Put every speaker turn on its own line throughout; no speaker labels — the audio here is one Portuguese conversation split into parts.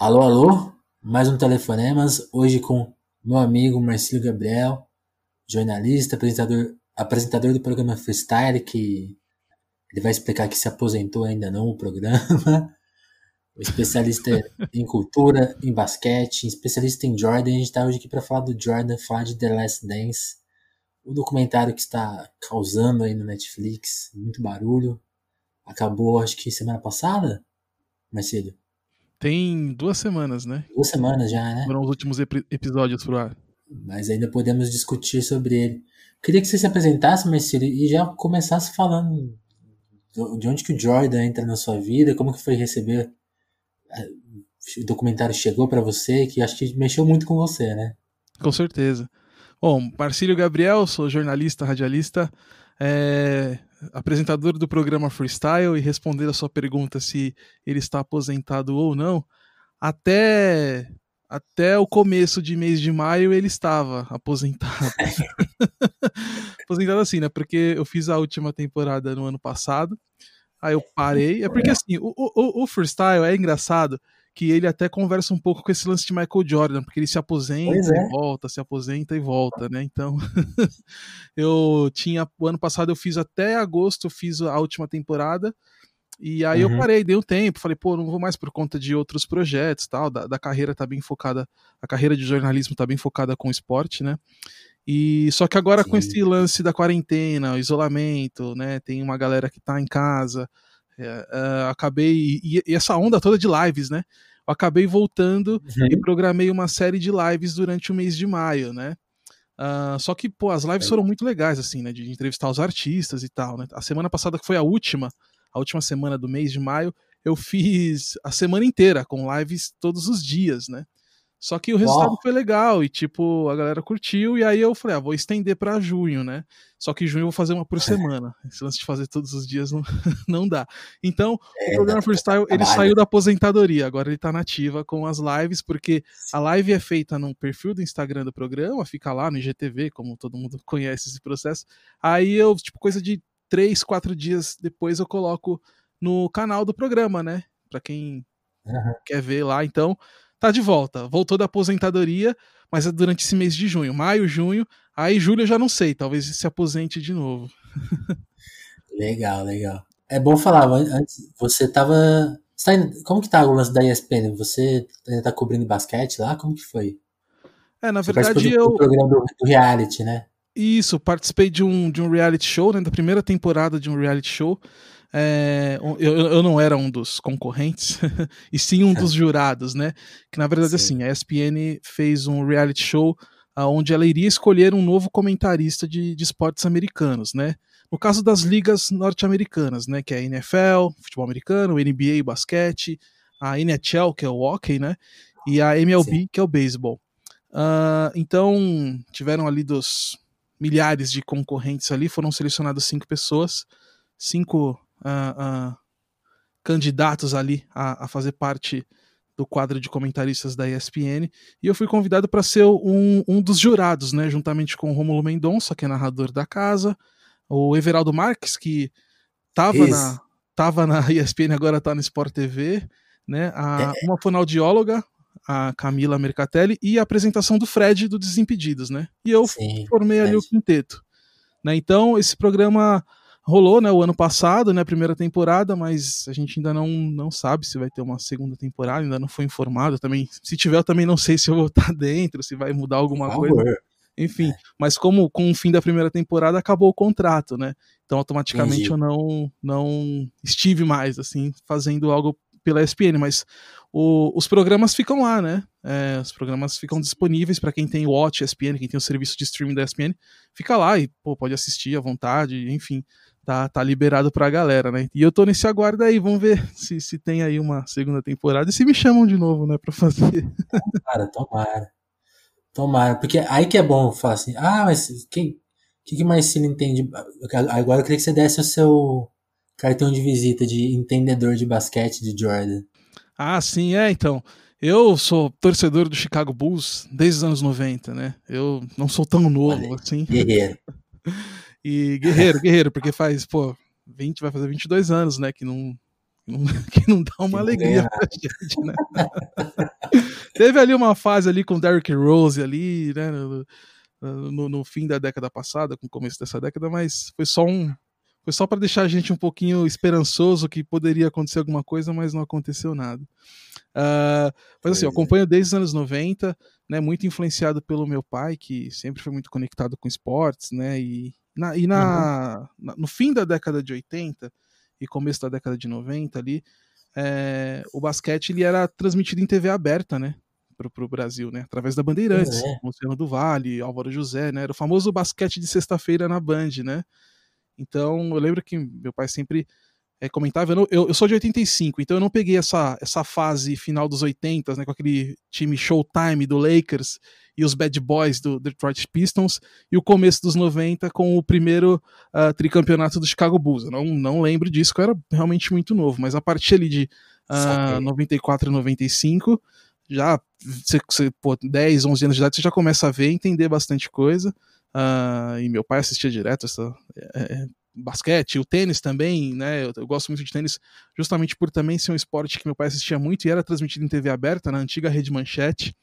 Alô, alô, mais um Telefonemas, hoje com meu amigo Marcelo Gabriel, jornalista, apresentador, apresentador do programa Freestyle, que ele vai explicar que se aposentou ainda não o programa, especialista em cultura, em basquete, especialista em Jordan, a gente está hoje aqui para falar do Jordan, falar de The Last Dance, o documentário que está causando aí no Netflix, muito barulho, acabou acho que semana passada, Marcelo?
Tem duas semanas, né?
Duas semanas já, né?
Foram os últimos ep episódios pro ar.
Mas ainda podemos discutir sobre ele. Queria que você se apresentasse, Marcelo, e já começasse falando de onde que o Jordan entra na sua vida, como que foi receber eh, o documentário chegou para você, que acho que mexeu muito com você, né?
Com certeza. Bom, Marcílio Gabriel, sou jornalista, radialista, é, apresentador do programa Freestyle e responder a sua pergunta se ele está aposentado ou não, até até o começo de mês de maio ele estava aposentado. aposentado assim, né? Porque eu fiz a última temporada no ano passado. Aí eu parei. É porque assim, o, o, o freestyle é engraçado que ele até conversa um pouco com esse lance de Michael Jordan, porque ele se aposenta é. e volta, se aposenta e volta, né? Então, eu tinha o ano passado eu fiz até agosto, eu fiz a última temporada. E aí uhum. eu parei, dei um tempo, falei, pô, não vou mais por conta de outros projetos, tal, da, da carreira tá bem focada, a carreira de jornalismo tá bem focada com esporte, né? E só que agora Sim. com esse lance da quarentena, o isolamento, né? Tem uma galera que tá em casa, uh, acabei. E, e, essa onda toda de lives, né? Eu acabei voltando uhum. e programei uma série de lives durante o mês de maio, né? Uh, só que, pô, as lives foram muito legais, assim, né? De entrevistar os artistas e tal, né? A semana passada, que foi a última, a última semana do mês de maio, eu fiz a semana inteira, com lives todos os dias, né? Só que o resultado Uau. foi legal e, tipo, a galera curtiu. E aí eu falei, ah, vou estender para junho, né? Só que junho eu vou fazer uma por semana. Esse lance de fazer todos os dias não, não dá. Então, é, o programa Freestyle, ele saiu da aposentadoria. Agora ele tá nativa com as lives, porque a live é feita no perfil do Instagram do programa, fica lá no IGTV, como todo mundo conhece esse processo. Aí eu, tipo, coisa de três, quatro dias depois eu coloco no canal do programa, né? Pra quem uhum. quer ver lá. Então, tá de volta. Voltou da aposentadoria, mas é durante esse mês de junho. Maio, junho. Aí julho eu já não sei, talvez se aposente de novo.
legal, legal. É bom falar, antes você tava. Você tá como que tá o lance da ESPN? Você ainda tá cobrindo basquete lá? Como que foi?
É, na você verdade eu.
Do programa do, do reality, né?
Isso, participei de um, de um reality show, né, da primeira temporada de um reality show. É, eu, eu não era um dos concorrentes, e sim um dos jurados, né? Que na verdade, sim. assim, a ESPN fez um reality show onde ela iria escolher um novo comentarista de, de esportes americanos, né? No caso das ligas norte-americanas, né? Que é a NFL, futebol americano, NBA, basquete, a NHL, que é o hockey, né? E a MLB, sim. que é o beisebol. Uh, então, tiveram ali dos milhares de concorrentes ali, foram selecionadas cinco pessoas, cinco uh, uh, candidatos ali a, a, fazer parte do quadro de comentaristas da ESPN e eu fui convidado para ser um, um dos jurados, né, juntamente com o Romulo Mendonça, que é narrador da casa, o Everaldo Marques, que estava na, tava na ESPN, agora está no Sport TV, né, a, é. uma fonoaudióloga, a Camila Mercatelli, e a apresentação do Fred do Desimpedidos, né? E eu Sim, formei ali é. o quinteto. Né? Então, esse programa rolou, né, o ano passado, né, a primeira temporada, mas a gente ainda não, não sabe se vai ter uma segunda temporada, ainda não foi informado também. Se tiver, eu também não sei se eu vou estar dentro, se vai mudar alguma coisa. Enfim, é. mas como com o fim da primeira temporada acabou o contrato, né? Então automaticamente Entendi. eu não não estive mais assim fazendo algo pela ESPN, mas o, os programas ficam lá, né? É, os programas ficam disponíveis para quem tem o Watch ESPN, quem tem o serviço de streaming da ESPN, fica lá e pô, pode assistir à vontade, enfim tá, tá liberado pra galera, né? E eu tô nesse aguardo aí, vamos ver se, se tem aí uma segunda temporada e se me chamam de novo, né, pra fazer.
Tomara, tomara. Tomara, porque aí que é bom falar assim, ah, mas quem, que, que mais se entende? Agora eu queria que você desse o seu cartão de visita de entendedor de basquete de Jordan.
Ah, sim, é, então. Eu sou torcedor do Chicago Bulls desde os anos 90, né? Eu não sou tão novo assim.
Guerreiro.
E guerreiro, guerreiro, porque faz, pô, 20, vai fazer 22 anos, né, que não, que não dá uma alegria pra gente, né? Teve ali uma fase ali com Derrick Rose ali, né? No, no, no, fim da década passada, com o começo dessa década, mas foi só um. Foi só para deixar a gente um pouquinho esperançoso que poderia acontecer alguma coisa, mas não aconteceu nada. Uh, mas assim, eu é. acompanho desde os anos 90, né, muito influenciado pelo meu pai, que sempre foi muito conectado com esportes, né, e, na, e na, uhum. na, no fim da década de 80 e começo da década de 90 ali, é, o basquete ele era transmitido em TV aberta, né, para o Brasil, né, através da Bandeirantes, é. Luciano do Vale, Álvaro José, né, era o famoso basquete de sexta-feira na Band, né, então eu lembro que meu pai sempre é, comentava, eu, eu, eu, sou de 85, então eu não peguei essa, essa fase final dos 80, né, com aquele time Showtime do Lakers e os Bad Boys do Detroit Pistons, e o começo dos 90 com o primeiro uh, tricampeonato do Chicago Bulls. Eu não, não lembro disso, que eu era realmente muito novo, mas a partir ali de uh, 94 e 95, já, você, você, pô, 10, 11 anos de idade, você já começa a ver, entender bastante coisa. Uh, e meu pai assistia direto essa, é, é basquete, o tênis também, né? Eu, eu, gosto muito de tênis justamente por também ser um esporte que meu pai assistia muito e era transmitido em TV aberta, na antiga Rede Manchete,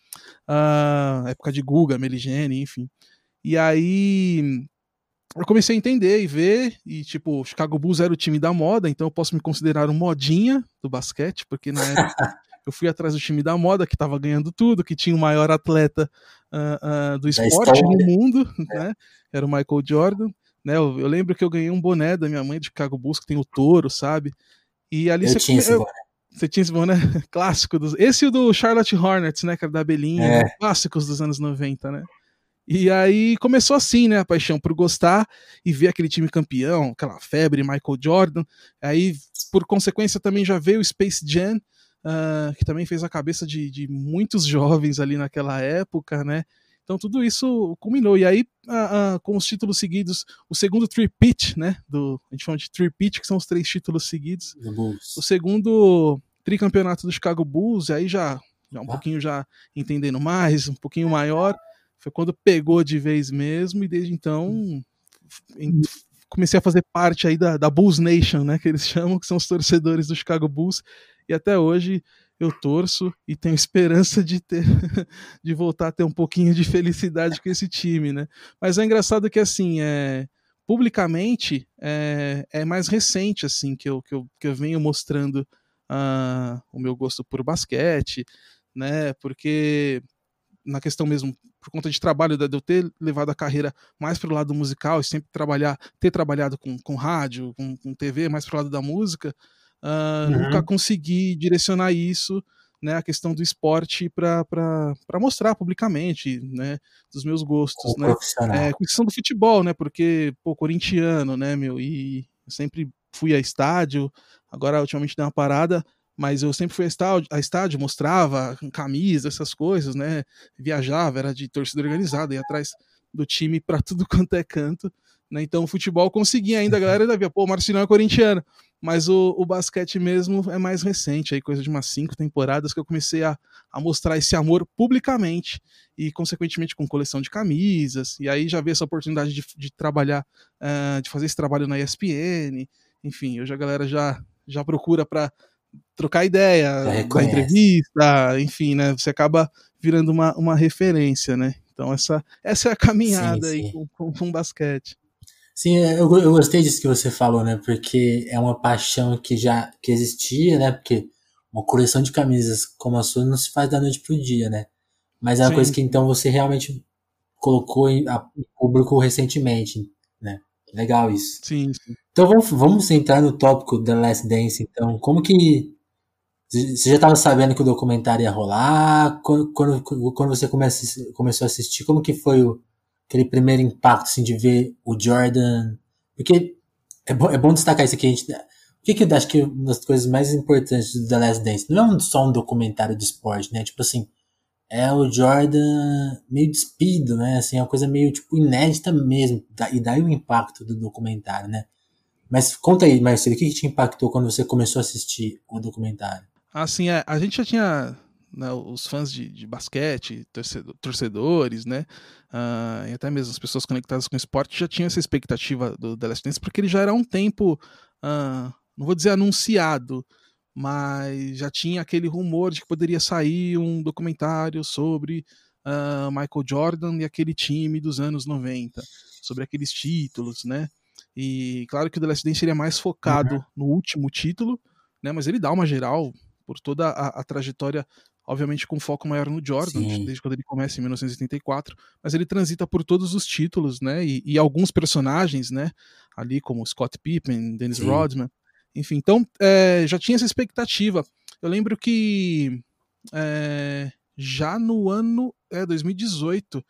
uh, época de Guga, Meligene, enfim. E aí eu comecei a entender e ver, e tipo, Chicago Bulls era o time da moda, então eu posso me considerar um modinha do basquete, porque na época eu fui atrás do time da moda, que estava ganhando tudo, que tinha o maior atleta uh, uh, do esporte no mundo, é. né? Era o Michael Jordan. Né? Eu, eu, lembro que eu ganhei um boné da minha mãe de Chicago Bulls, que tem o touro, sabe? E ali
eu você tinha.
Você tinha esse boné clássico dos. Esse e o do Charlotte Hornets, né? Que era da Belinha, é. né? clássicos dos anos 90, né? E aí começou assim, né? A paixão por gostar e ver aquele time campeão, aquela febre, Michael Jordan. Aí, por consequência, também já veio o Space Jam, uh, que também fez a cabeça de, de muitos jovens ali naquela época, né? Então tudo isso culminou. E aí, uh, com os títulos seguidos, o segundo tripit, né? Do, a gente chama de tripit, que são os três títulos seguidos. O segundo tricampeonato do Chicago Bulls, e aí já, já um ah. pouquinho já entendendo mais, um pouquinho maior. Foi quando pegou de vez mesmo, e desde então comecei a fazer parte aí da, da Bulls Nation, né? Que eles chamam, que são os torcedores do Chicago Bulls. E até hoje eu torço e tenho esperança de ter de voltar a ter um pouquinho de felicidade com esse time, né? Mas é engraçado que assim, é publicamente é, é mais recente assim que eu, que eu, que eu venho mostrando uh, o meu gosto por basquete, né? Porque na questão mesmo por conta de trabalho de eu ter levado a carreira mais para o lado musical e sempre trabalhar ter trabalhado com, com rádio com, com TV mais para o lado da música uh, uhum. nunca consegui direcionar isso, né, a questão do esporte para mostrar publicamente, né, dos meus gostos, o né, é, questão do futebol, né, porque, pô, corintiano, né, meu, e sempre fui a estádio, agora ultimamente deu uma parada, mas eu sempre fui a estádio, a estádio mostrava camisa, essas coisas, né, viajava, era de torcida organizada, ia atrás do time para tudo quanto é canto, né, então o futebol conseguia ainda, a galera ainda via, pô, o Marcinão é corintiano, mas o, o basquete mesmo é mais recente, aí coisa de umas cinco temporadas que eu comecei a, a mostrar esse amor publicamente e, consequentemente, com coleção de camisas. E aí já vi essa oportunidade de, de trabalhar, uh, de fazer esse trabalho na ESPN. Enfim, hoje a galera já, já procura para trocar ideia, dar entrevista, enfim, né? Você acaba virando uma, uma referência, né? Então essa, essa é a caminhada sim, sim. aí com, com, com basquete.
Sim, é, eu, eu gostei disso que você falou, né? Porque é uma paixão que já que existia, né? Porque uma coleção de camisas como a sua não se faz da noite pro dia, né? Mas é uma Sim. coisa que então você realmente colocou em a público recentemente, né? Legal isso.
Sim, sim.
Então vamos, vamos entrar no tópico da Last Dance, então. Como que. Você já estava sabendo que o documentário ia rolar? Quando, quando, quando você comece, começou a assistir, como que foi o, aquele primeiro impacto assim, de ver o Jordan. Porque é bom, é bom destacar isso aqui. A gente, o que, que eu acho que uma das coisas mais importantes do The Last Dance não é só um documentário de esporte, né? Tipo assim, é o Jordan meio despido, né? Assim, é uma coisa meio tipo inédita mesmo. E daí o impacto do documentário, né? Mas conta aí, Marcelo, o que, que te impactou quando você começou a assistir o documentário?
Assim, é, a gente já tinha né, os fãs de, de basquete, torcedor, torcedores, né, uh, e até mesmo as pessoas conectadas com o esporte já tinham essa expectativa do The Last Dance, porque ele já era há um tempo, uh, não vou dizer anunciado, mas já tinha aquele rumor de que poderia sair um documentário sobre uh, Michael Jordan e aquele time dos anos 90, sobre aqueles títulos, né? E claro que o The Last Dance seria mais focado uhum. no último título, né? Mas ele dá uma geral por toda a, a trajetória, obviamente com foco maior no Jordan, Sim. desde quando ele começa em 1984, mas ele transita por todos os títulos, né? E, e alguns personagens, né? Ali como Scott Pippen, Dennis Sim. Rodman, enfim. Então é, já tinha essa expectativa. Eu lembro que é, já no ano é, 2018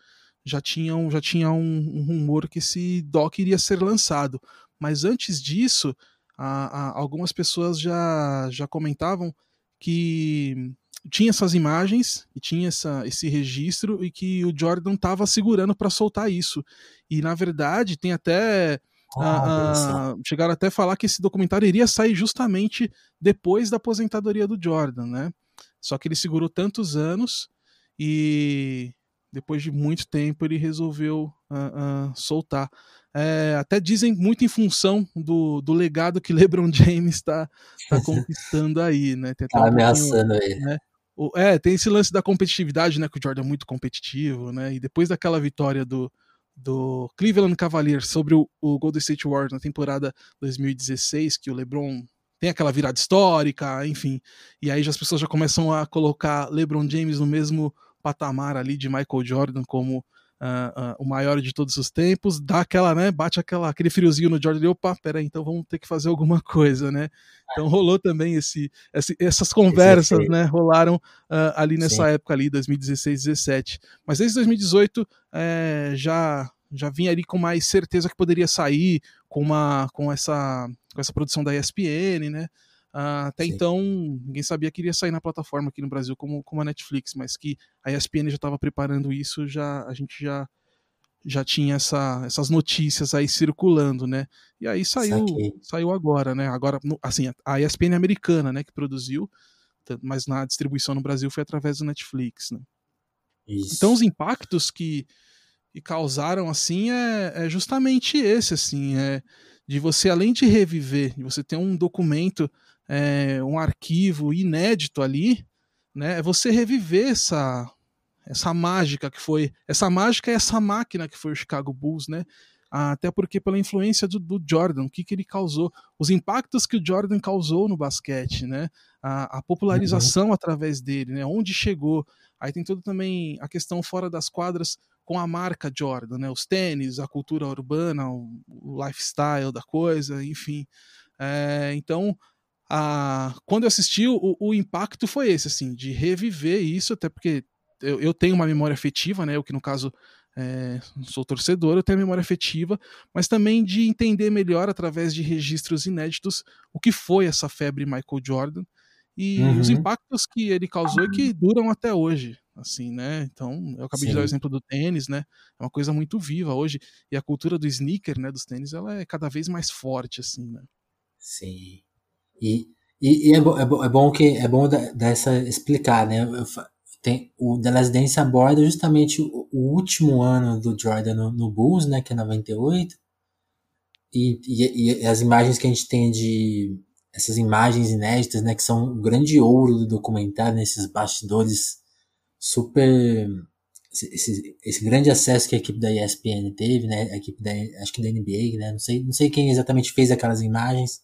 já tinha, um, já tinha um, um, rumor que esse doc iria ser lançado. Mas antes disso, a, a, algumas pessoas já, já comentavam que tinha essas imagens e tinha essa, esse registro e que o Jordan estava segurando para soltar isso. E na verdade tem até ah, chegaram até a falar que esse documentário iria sair justamente depois da aposentadoria do Jordan, né? Só que ele segurou tantos anos e depois de muito tempo ele resolveu uh, uh, soltar. É, até dizem muito em função do, do legado que LeBron James está tá conquistando aí, né?
Tem tá um ameaçando ele. Né?
O, é, tem esse lance da competitividade, né? Que o Jordan é muito competitivo, né? E depois daquela vitória do, do Cleveland Cavaliers sobre o, o Golden State Warriors na temporada 2016, que o LeBron tem aquela virada histórica, enfim. E aí as pessoas já começam a colocar LeBron James no mesmo patamar ali de Michael Jordan como uh, uh, o maior de todos os tempos, dá aquela, né, bate aquela, aquele friozinho no Jordan e opa, peraí, então vamos ter que fazer alguma coisa, né? Então rolou também esse, esse essas conversas, né, rolaram uh, ali nessa Sim. época ali, 2016, 17. Mas desde 2018 é, já já vinha ali com mais certeza que poderia sair com uma com essa com essa produção da ESPN, né? Uh, até Sim. então, ninguém sabia que iria sair na plataforma aqui no Brasil como, como a Netflix, mas que a ESPN já estava preparando isso, já a gente já já tinha essa, essas notícias aí circulando, né? E aí saiu saiu agora, né? Agora, assim, a ESPN americana, né, que produziu, mas na distribuição no Brasil foi através do Netflix, né? Isso. Então os impactos que, que causaram assim é, é justamente esse, assim, é de você além de reviver, de você ter um documento é, um arquivo inédito ali, né? É você reviver essa essa mágica que foi essa mágica e essa máquina que foi o Chicago Bulls, né? Até porque pela influência do, do Jordan, o que, que ele causou, os impactos que o Jordan causou no basquete, né? A, a popularização uhum. através dele, né? Onde chegou. Aí tem tudo também a questão fora das quadras com a marca Jordan, né? Os tênis, a cultura urbana, o, o lifestyle da coisa, enfim. É, então a, quando eu assisti, o, o impacto foi esse, assim, de reviver isso, até porque eu, eu tenho uma memória afetiva, né? Eu que no caso é, sou torcedor, eu tenho a memória afetiva, mas também de entender melhor através de registros inéditos o que foi essa febre Michael Jordan e uhum. os impactos que ele causou e que duram até hoje, assim, né? Então, eu acabei Sim. de dar o exemplo do tênis, né? É uma coisa muito viva hoje e a cultura do sneaker, né, dos tênis, ela é cada vez mais forte, assim, né?
Sim. E, e, e é, bom, é, bom, é bom que é bom dessa explicar, né? Tem, o The Last Dance aborda justamente o, o último ano do Jordan no, no, Bulls, né? Que é 98. E, e, e as imagens que a gente tem de essas imagens inéditas, né, que são o grande ouro do documentário, nesses né, bastidores super esse, esse, grande acesso que a equipe da ESPN teve, né, a equipe da acho que da NBA, né, não sei, não sei quem exatamente fez aquelas imagens,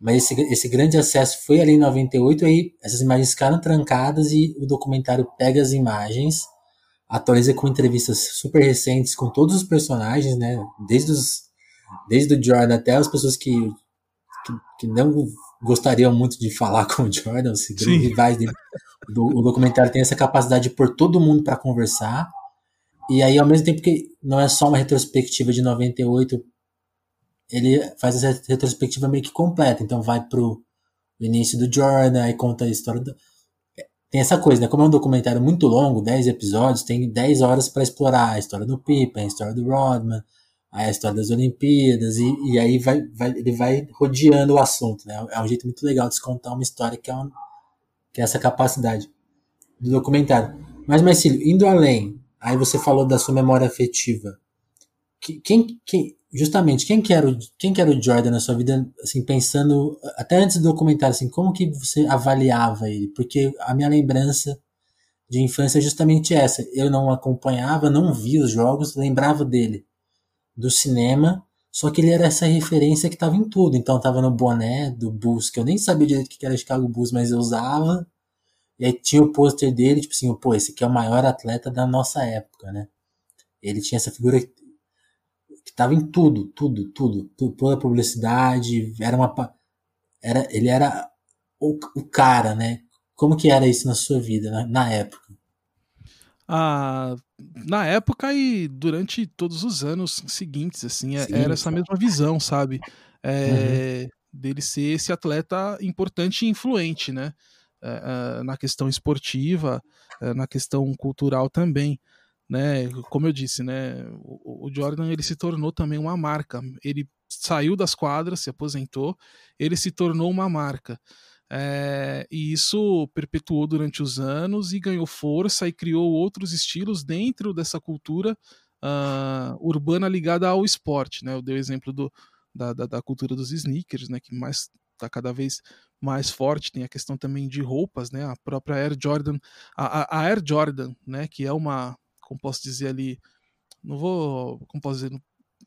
mas esse, esse grande acesso foi ali em 98, aí essas imagens ficaram trancadas e o documentário pega as imagens, atualiza com entrevistas super recentes com todos os personagens, né? Desde, os, desde o Jordan até as pessoas que, que, que não gostariam muito de falar com o Jordan, os rivais dele. O, o documentário tem essa capacidade de pôr todo mundo para conversar. E aí, ao mesmo tempo que não é só uma retrospectiva de 98 ele faz essa retrospectiva meio que completa. Então vai pro início do Jordan, aí conta a história do... Tem essa coisa, né? Como é um documentário muito longo, 10 episódios, tem 10 horas para explorar a história do Pippen, a história do Rodman, a história das Olimpíadas, e, e aí vai, vai, ele vai rodeando o assunto, né? É um jeito muito legal de contar uma história que é, um, que é essa capacidade do documentário. Mas, Marcílio, indo além, aí você falou da sua memória afetiva. Quem, quem, justamente, quem que, era o, quem que o Jordan na sua vida, assim, pensando, até antes do documentário, assim, como que você avaliava ele? Porque a minha lembrança de infância é justamente essa. Eu não acompanhava, não via os jogos, lembrava dele do cinema, só que ele era essa referência que estava em tudo. Então tava no boné do Bulls, que eu nem sabia direito o que era Chicago Bulls, mas eu usava. E aí tinha o pôster dele, tipo assim, pô, esse aqui é o maior atleta da nossa época, né? Ele tinha essa figura que estava em tudo, tudo, tudo, tudo, toda a publicidade, era uma era ele era o, o cara, né? Como que era isso na sua vida, na, na época?
Ah, na época e durante todos os anos seguintes, assim, é, Sim, era essa mesma visão, sabe? É, uhum. Dele ser esse atleta importante e influente, né? É, é na questão esportiva, na questão cultural também, né? Como eu disse, né? O, Jordan ele se tornou também uma marca. Ele saiu das quadras, se aposentou, ele se tornou uma marca. É, e isso perpetuou durante os anos e ganhou força e criou outros estilos dentro dessa cultura uh, urbana ligada ao esporte. Né? Eu dei o exemplo do, da, da, da, cultura dos sneakers, né? que mais está cada vez mais forte. Tem a questão também de roupas, né? a própria Air Jordan, a, a Air Jordan, né? que é uma, como posso dizer ali, não vou, como posso dizer, não,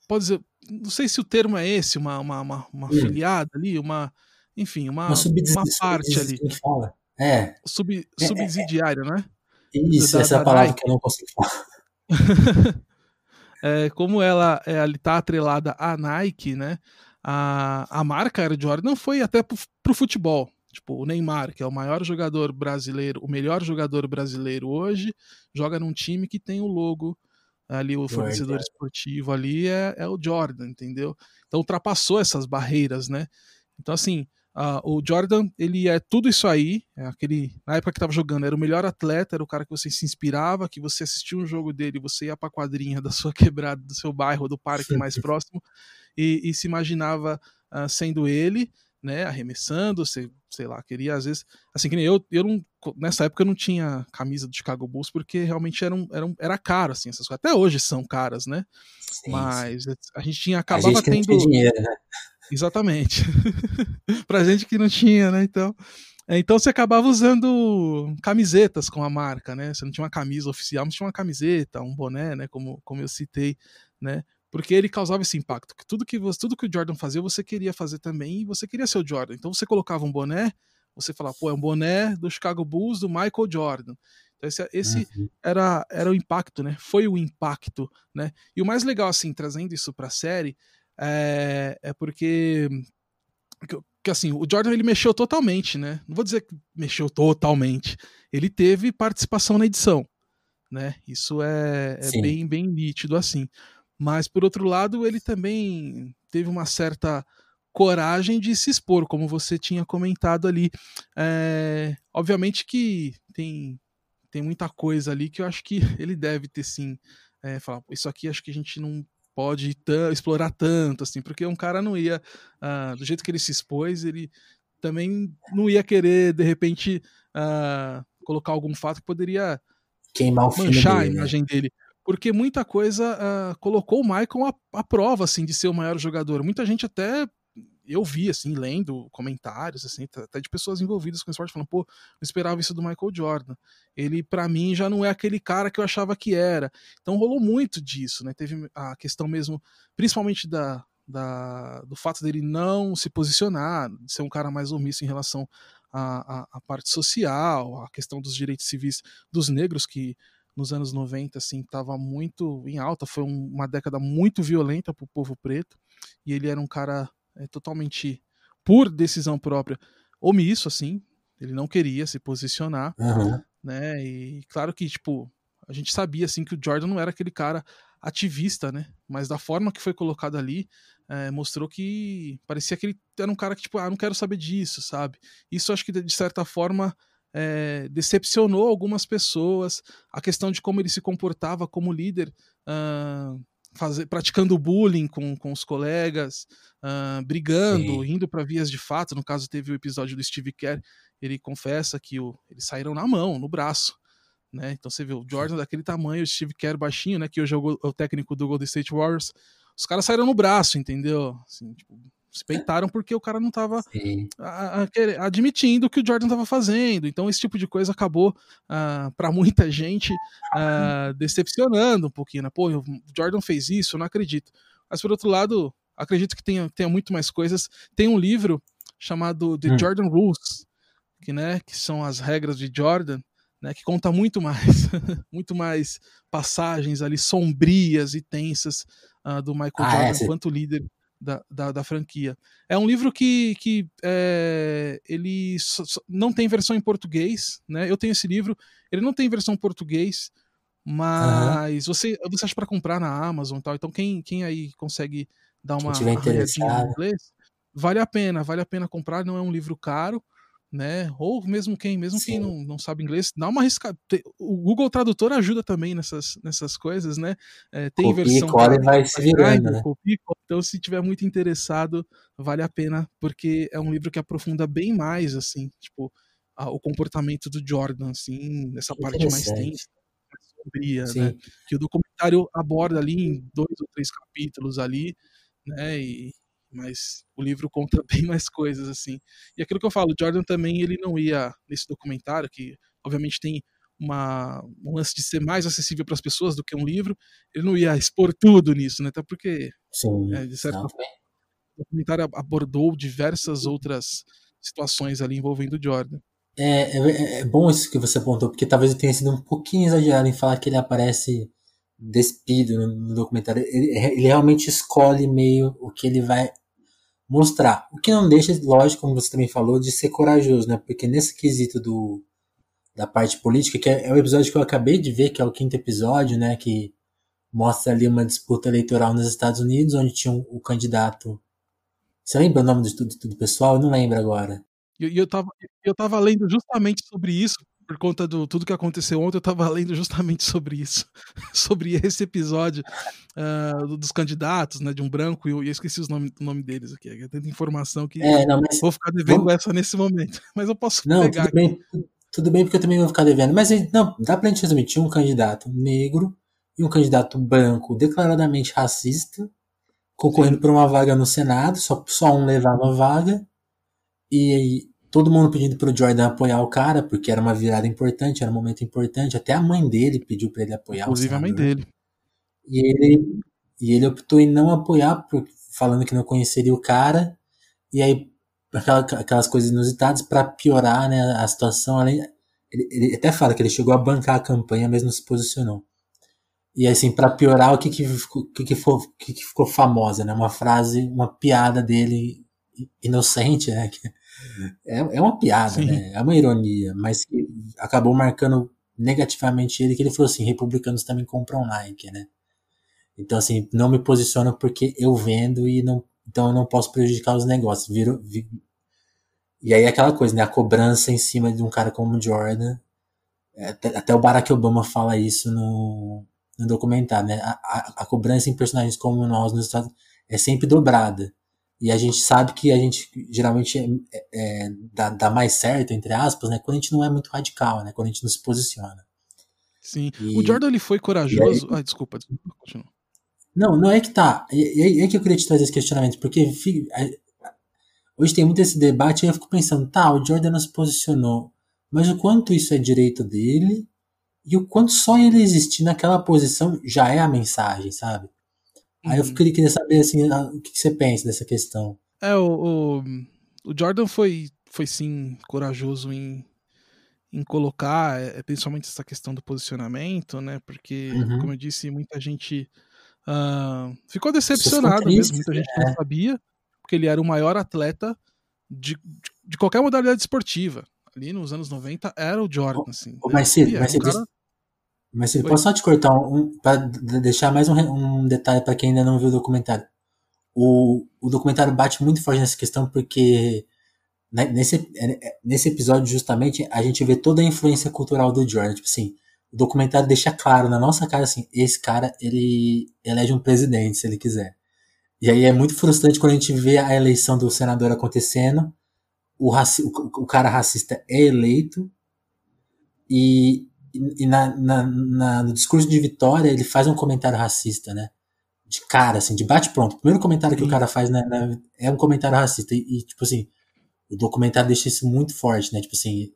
pode dizer, não sei se o termo é esse, uma, uma, uma, uma hum. filiada ali, uma enfim, uma, uma, uma parte ali.
Fala. É.
Sub, é, é, subsidiária,
é,
né?
Isso, da, essa da palavra Nike. que eu não consigo falar.
é, como ela está atrelada à Nike, né? A, a marca Air Jordan foi até pro, pro futebol. Tipo, o Neymar, que é o maior jogador brasileiro, o melhor jogador brasileiro hoje, joga num time que tem o logo ali, o fornecedor esportivo ali é, é o Jordan, entendeu? Então ultrapassou essas barreiras, né? Então, assim, Uh, o Jordan, ele é tudo isso aí. É aquele, na época que estava jogando, era o melhor atleta, era o cara que você se inspirava, que você assistia um jogo dele, você ia para a quadrinha da sua quebrada, do seu bairro, do parque mais próximo, e, e se imaginava uh, sendo ele, né, arremessando, sei, sei lá, queria às vezes, assim que nem eu, eu não, nessa época eu não tinha camisa do Chicago Bulls porque realmente era, um, era, um, era caro, assim, essas coisas, até hoje são caras, né, sim, mas sim. a gente tinha, acabava a gente tendo...
Dinheiro, né?
Exatamente. pra gente que não tinha, né? Então, é, então você acabava usando camisetas com a marca, né? Você não tinha uma camisa oficial, mas tinha uma camiseta, um boné, né? Como, como eu citei, né? Porque ele causava esse impacto. Tudo que, você, tudo que o Jordan fazia, você queria fazer também e você queria ser o Jordan. Então você colocava um boné, você falava, pô, é um boné do Chicago Bulls do Michael Jordan. Então esse, esse uhum. era, era o impacto, né? Foi o impacto, né? E o mais legal, assim, trazendo isso pra série, é, é porque que, que, assim, o Jordan ele mexeu totalmente, né? Não vou dizer que mexeu totalmente. Ele teve participação na edição, né? Isso é, é bem, bem nítido assim. Mas por outro lado, ele também teve uma certa coragem de se expor, como você tinha comentado ali. É, obviamente que tem, tem muita coisa ali que eu acho que ele deve ter sim. É, falar, isso aqui acho que a gente não pode explorar tanto, assim, porque um cara não ia, uh, do jeito que ele se expôs, ele também não ia querer, de repente, uh, colocar algum fato que poderia
queimar o
manchar
dele,
a né? imagem né? dele. Porque muita coisa uh, colocou o Michael à, à prova, assim, de ser o maior jogador. Muita gente até eu vi, assim, lendo comentários, assim, até de pessoas envolvidas com o esporte, falando, pô, eu esperava isso do Michael Jordan. Ele, para mim, já não é aquele cara que eu achava que era. Então rolou muito disso, né? Teve a questão mesmo, principalmente da, da, do fato dele não se posicionar, de ser um cara mais omisso em relação à, à, à parte social, a questão dos direitos civis dos negros, que nos anos 90, assim, estava muito em alta, foi um, uma década muito violenta para o povo preto, e ele era um cara é, totalmente por decisão própria, omisso, assim. Ele não queria se posicionar, uhum. né? E claro que, tipo, a gente sabia, assim, que o Jordan não era aquele cara ativista, né? Mas da forma que foi colocado ali, é, mostrou que parecia que ele era um cara que, tipo, ah, não quero saber disso, sabe? Isso acho que, de certa forma, é, decepcionou algumas pessoas. A questão de como ele se comportava como líder. Uh, fazer, praticando bullying com, com os colegas, uh, brigando, Sim. indo para vias de fato. No caso, teve o episódio do Steve Kerr, ele confessa que o, eles saíram na mão, no braço. Né? Então você vê o Jordan daquele tamanho, o Steve Kerr baixinho, né? que hoje é o, é o técnico do Golden State Warriors. os caras saíram no braço, entendeu? Assim, tipo, se peitaram porque o cara não estava admitindo o que o Jordan estava fazendo. Então esse tipo de coisa acabou, uh, para muita gente, uh, decepcionando um pouquinho. Né? Pô, o Jordan fez isso, eu não acredito. Mas por outro lado, acredito que tenha, tenha muito mais coisas. Tem um livro chamado The hum. Jordan Rules, que, né, que são as regras de Jordan, né, que conta muito mais, muito mais passagens ali sombrias e tensas uh, do Michael ah, Jordan é, enquanto líder da, da, da, franquia. É um livro que, que é, ele não tem versão em português, né? Eu tenho esse livro, ele não tem versão em português, mas uhum. você, você acha para comprar na Amazon e tal. Então quem, quem aí consegue dar uma em inglês, vale a pena, vale a pena comprar, não é um livro caro né? Ou mesmo quem, mesmo Sim. quem não, não sabe inglês, dá uma arriscada. O Google Tradutor ajuda também nessas, nessas coisas, né? É, tem copia versão.
Copia vai se virando, né?
Copia, então, se tiver muito interessado, vale a pena, porque é um livro que aprofunda bem mais, assim, tipo, a, o comportamento do Jordan, assim, nessa parte mais tensa, mais sombria, né? Que o documentário aborda ali em dois ou três capítulos ali, né? E, mas o livro conta bem mais coisas assim. E aquilo que eu falo, Jordan também ele não ia nesse documentário que obviamente tem uma um lance de ser mais acessível para as pessoas do que um livro, ele não ia expor tudo nisso, né? Até porque
Sim,
é, de certa forma, o documentário abordou diversas outras situações ali envolvendo Jordan.
É, é, é, bom isso que você apontou, porque talvez eu tenha sido um pouquinho exagerado em falar que ele aparece despido no, no documentário. Ele, ele, realmente escolhe meio o que ele vai mostrar. O que não deixa, lógico, como você também falou, de ser corajoso, né? Porque nesse quesito do, da parte política, que é, é o episódio que eu acabei de ver, que é o quinto episódio, né? Que mostra ali uma disputa eleitoral nos Estados Unidos, onde tinha um, o candidato. Você lembra o nome do, do, do pessoal? Eu não lembro agora.
E eu, eu, tava, eu tava lendo justamente sobre isso, por conta do tudo que aconteceu ontem, eu estava lendo justamente sobre isso, sobre esse episódio uh, dos candidatos, né, de um branco, e eu, eu esqueci os nome, o nome deles aqui, é tanta informação que
é, não, mas,
vou ficar devendo vamos... essa nesse momento, mas eu posso
não,
pegar
tudo bem, tudo bem, porque eu também vou ficar devendo, mas não, dá pra gente resumir, tinha um candidato negro e um candidato branco declaradamente racista, concorrendo Sim. por uma vaga no Senado, só, só um levava a vaga, e todo mundo pedindo pro Jordan apoiar o cara, porque era uma virada importante, era um momento importante. Até a mãe dele pediu para ele apoiar
Inclusive
a
mãe dele.
E ele, e ele optou em não apoiar, falando que não conheceria o cara. E aí, aquelas coisas inusitadas para piorar né, a situação. Além, ele, ele, até fala que ele chegou a bancar a campanha, mas não se posicionou. E assim, para piorar, o que que, ficou, que, que, foi, que, que ficou famosa, né? Uma frase, uma piada dele inocente, né? Que, é, é uma piada, Sim. né? É uma ironia, mas que acabou marcando negativamente ele, que ele falou assim, republicanos também compram Nike, né? Então, assim, não me posiciono porque eu vendo e não, então eu não posso prejudicar os negócios. Viro, vi, e aí aquela coisa, né? A cobrança em cima de um cara como o Jordan. Até, até o Barack Obama fala isso no, no documentário, né? A, a, a cobrança em personagens como nós nos Estados é sempre dobrada. E a gente sabe que a gente geralmente é, é, dá, dá, mais certo, entre aspas, né? Quando a gente não é muito radical, né? Quando a gente não se posiciona.
Sim. E, o Jordan ele foi corajoso. Aí, ah, desculpa, desculpa, continua.
Não, não é que tá. É, é, que eu queria te trazer esse questionamento, porque hoje tem muito esse debate e eu fico pensando, tá, o Jordan não se posicionou, mas o quanto isso é direito dele e o quanto só ele existir naquela posição já é a mensagem, sabe? Aí eu uhum. queria saber assim, o que você pensa dessa questão.
É, o, o, o Jordan foi, foi sim corajoso em, em colocar, é, é principalmente essa questão do posicionamento, né? Porque, uhum. como eu disse, muita gente uh, ficou decepcionada mesmo, muita gente é. não sabia, porque ele era o maior atleta de, de, qualquer modalidade esportiva. Ali nos anos 90 era o Jordan, assim.
Ô, Marcelo, mas um cara... Mas eu posso só te cortar um, para deixar mais um, um detalhe para quem ainda não viu o documentário. O, o documentário bate muito forte nessa questão porque né, nesse, é, nesse episódio justamente a gente vê toda a influência cultural do Jordan. Tipo assim, o documentário deixa claro na nossa cara assim, esse cara ele elege um presidente se ele quiser. E aí é muito frustrante quando a gente vê a eleição do senador acontecendo, o, raci o, o cara racista é eleito e, e na, na, na, no discurso de vitória ele faz um comentário racista, né? de cara, assim, de bate-pronto. O primeiro comentário que Sim. o cara faz né, é um comentário racista. E, e, tipo assim, o documentário deixa isso muito forte, né? Tipo assim,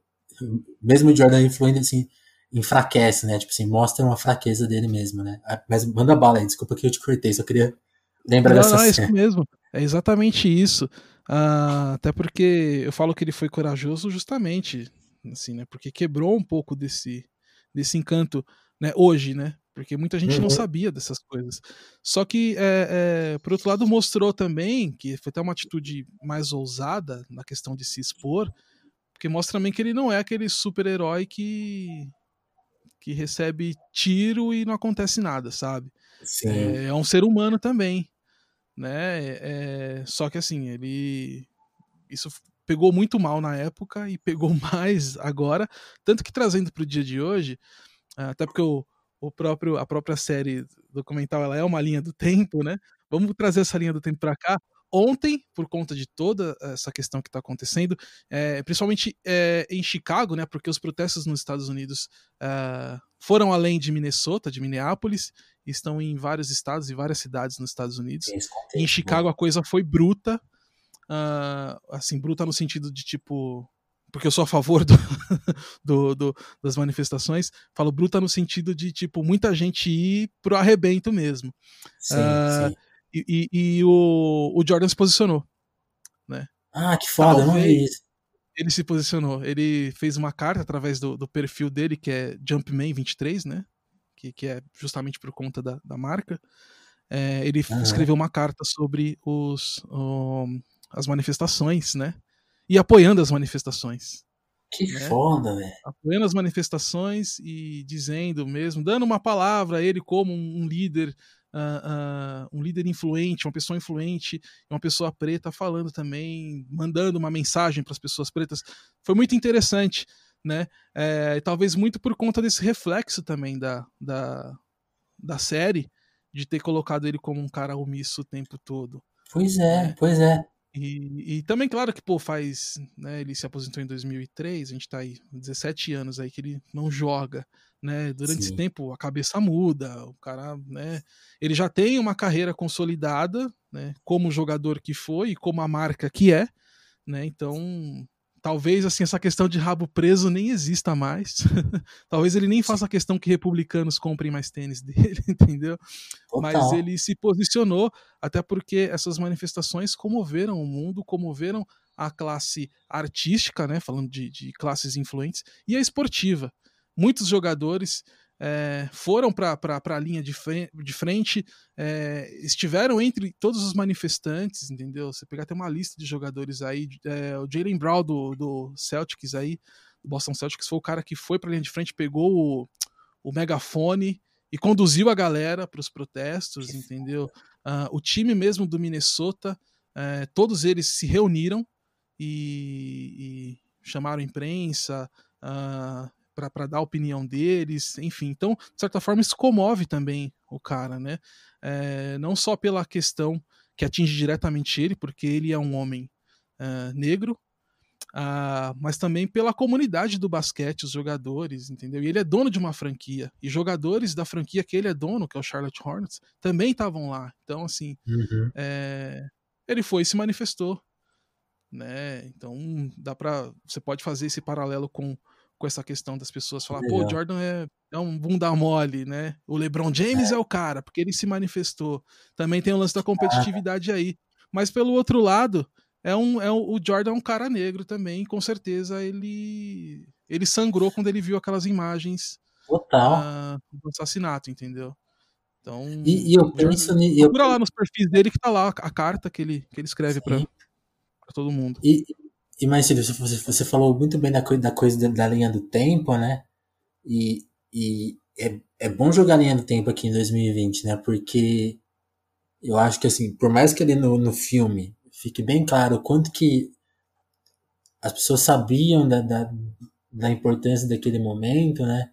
mesmo o Jordan influindo, assim, enfraquece, né? Tipo assim, mostra uma fraqueza dele mesmo, né? Ah, mas manda bala aí, desculpa que eu te cortei, só queria lembrar não, dessa
não, é isso mesmo. É exatamente isso. Uh, até porque eu falo que ele foi corajoso justamente, assim, né? Porque quebrou um pouco desse, desse encanto, né? Hoje, né? Porque muita gente uhum. não sabia dessas coisas. Só que, é, é, por outro lado, mostrou também que foi até uma atitude mais ousada na questão de se expor, porque mostra também que ele não é aquele super-herói que, que recebe tiro e não acontece nada, sabe? É, é, um ser humano também, né? É, só que assim, ele... Isso pegou muito mal na época e pegou mais agora, tanto que trazendo para o dia de hoje, até porque o o próprio, a própria série documental ela é uma linha do tempo, né? Vamos trazer essa linha do tempo para cá. Ontem, por conta de toda essa questão que está acontecendo, é, principalmente é, em Chicago, né? Porque os protestos nos Estados Unidos é, foram além de Minnesota, de Minneapolis, estão em vários estados e várias cidades nos Estados Unidos. Em Chicago a coisa foi bruta, uh, assim, bruta no sentido de tipo porque eu sou a favor do, do, do, das manifestações, falo bruta no sentido de, tipo, muita gente ir pro arrebento mesmo. Sim, uh, sim. E, e, e, o, o Jordan se posicionou, né?
Ah, que foda, Talvez, não vi isso.
Ele se posicionou, ele fez uma carta através do, do perfil dele, que é Jumpman23, né? Que, que é justamente por conta da, da marca. É, ele uhum. escreveu uma carta sobre os, um, as manifestações, né? e apoiando as manifestações.
Que né? foda, velho.
Apoiando as manifestações e dizendo mesmo, dando uma palavra a ele como um líder, uh, uh, um líder influente, uma pessoa influente, uma pessoa preta, falando também, mandando uma mensagem para as pessoas pretas. Foi muito interessante, né? É, talvez muito por conta desse reflexo também da, da, da série, de ter colocado ele como um cara omisso o tempo todo.
Pois é, né? pois é.
E, e, também, claro que, pô, faz. Né, ele se aposentou em 2003, a gente tá aí 17 anos aí que ele não joga. Né? Durante Sim. esse tempo a cabeça muda, o cara, né? Ele já tem uma carreira consolidada, né? Como jogador que foi e como a marca que é, né? Então talvez assim essa questão de rabo preso nem exista mais. talvez ele nem faça questão que republicanos comprem mais tênis dele, entendeu? Total. Mas ele se posicionou até porque essas manifestações comoveram o mundo, comoveram a classe artística, né, falando de, de classes influentes, e a esportiva. Muitos jogadores é, foram para a linha de frente, de frente é, estiveram entre todos os manifestantes, entendeu? Você pegar até uma lista de jogadores aí, é, o Jalen Brown do, do Celtics aí, do Boston Celtics, foi o cara que foi para a linha de frente, pegou o, o megafone e conduziu a galera para os protestos, entendeu? Uh, o time mesmo do Minnesota, é, todos eles se reuniram e, e chamaram imprensa, uh, para dar a opinião deles, enfim. Então, de certa forma, isso comove também o cara, né? É, não só pela questão que atinge diretamente ele, porque ele é um homem uh, negro, uh, mas também pela comunidade do basquete, os jogadores, entendeu? E ele é dono de uma franquia, e jogadores da franquia que ele é dono, que é o Charlotte Hornets, também estavam lá. Então, assim, uhum. é, ele foi e se manifestou, né? Então, dá para você pode fazer esse paralelo com com essa questão das pessoas falar, pô, Jordan é, é um bunda mole, né? O LeBron James é. é. o cara, porque ele se manifestou. Também tem o lance da competitividade aí. Mas pelo outro lado, é um, é um, o Jordan é um cara negro também, com certeza ele ele sangrou quando ele viu aquelas imagens
Total. Uh,
do assassinato, entendeu? Então,
e, e eu penso
nisso. Procura lá nos perfis dele que tá lá a carta que ele, que ele escreve para todo mundo.
E, e mais você, você falou muito bem da, coisa, da coisa da, da linha do tempo, né? E, e é, é bom jogar a linha do tempo aqui em 2020, né? Porque eu acho que assim, por mais que ali no, no filme fique bem claro o quanto que as pessoas sabiam da, da, da importância daquele momento, né?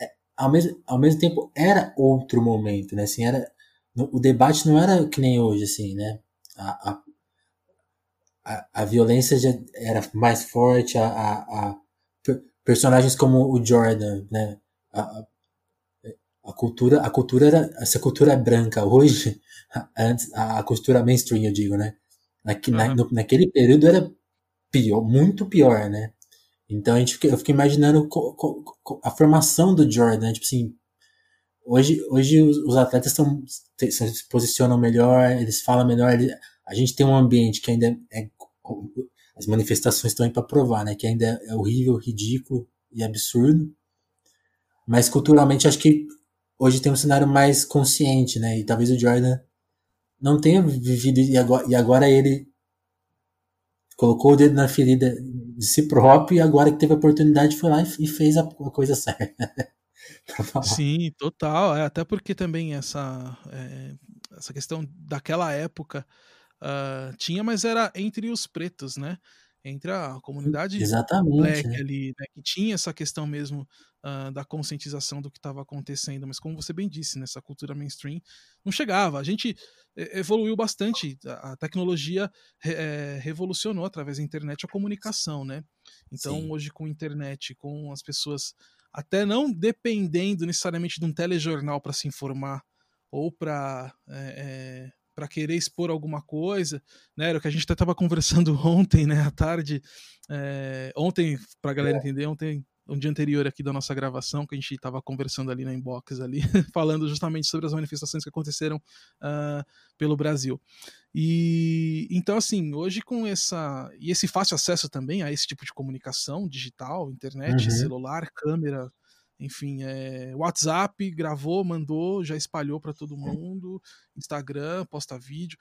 É, ao mesmo, ao mesmo tempo era outro momento, né? Assim, era, o debate não era que nem hoje, assim, né? A, a, a, a violência já era mais forte, a, a, a personagens como o Jordan, né? A, a cultura, a cultura era, essa cultura é branca hoje, antes, a cultura mainstream, eu digo, né? Naqui, uhum. na, no, naquele período era pior, muito pior, né? Então a gente, eu fiquei imaginando a formação do Jordan, né? tipo assim, hoje, hoje os, atletas estão se posicionam melhor, eles falam melhor, a gente tem um ambiente que ainda é, as manifestações estão aí para provar, né? Que ainda é horrível, ridículo e absurdo. Mas culturalmente acho que hoje tem um cenário mais consciente, né? E talvez o Jordan não tenha vivido e agora, e agora ele colocou o dedo na ferida de si próprio e agora que teve a oportunidade foi lá e fez a coisa certa.
Sim, total. É, até porque também essa, é, essa questão daquela época uh, tinha, mas era entre os pretos, né? Entre a comunidade
Exatamente,
black
né?
ali, né? que tinha essa questão mesmo uh, da conscientização do que estava acontecendo, mas como você bem disse, nessa cultura mainstream não chegava. A gente evoluiu bastante, a tecnologia é, revolucionou através da internet a comunicação, né? Então Sim. hoje com a internet, com as pessoas até não dependendo necessariamente de um telejornal para se informar ou para é, é, para querer expor alguma coisa, né? Era o que a gente até estava conversando ontem, né, à tarde. É, ontem, para a galera é. entender, ontem, um dia anterior aqui da nossa gravação, que a gente estava conversando ali na inbox ali, falando justamente sobre as manifestações que aconteceram uh, pelo Brasil. E então, assim, hoje com essa. E esse fácil acesso também a esse tipo de comunicação digital, internet, uhum. celular, câmera, enfim, é, WhatsApp gravou, mandou, já espalhou para todo mundo, Instagram, posta vídeo.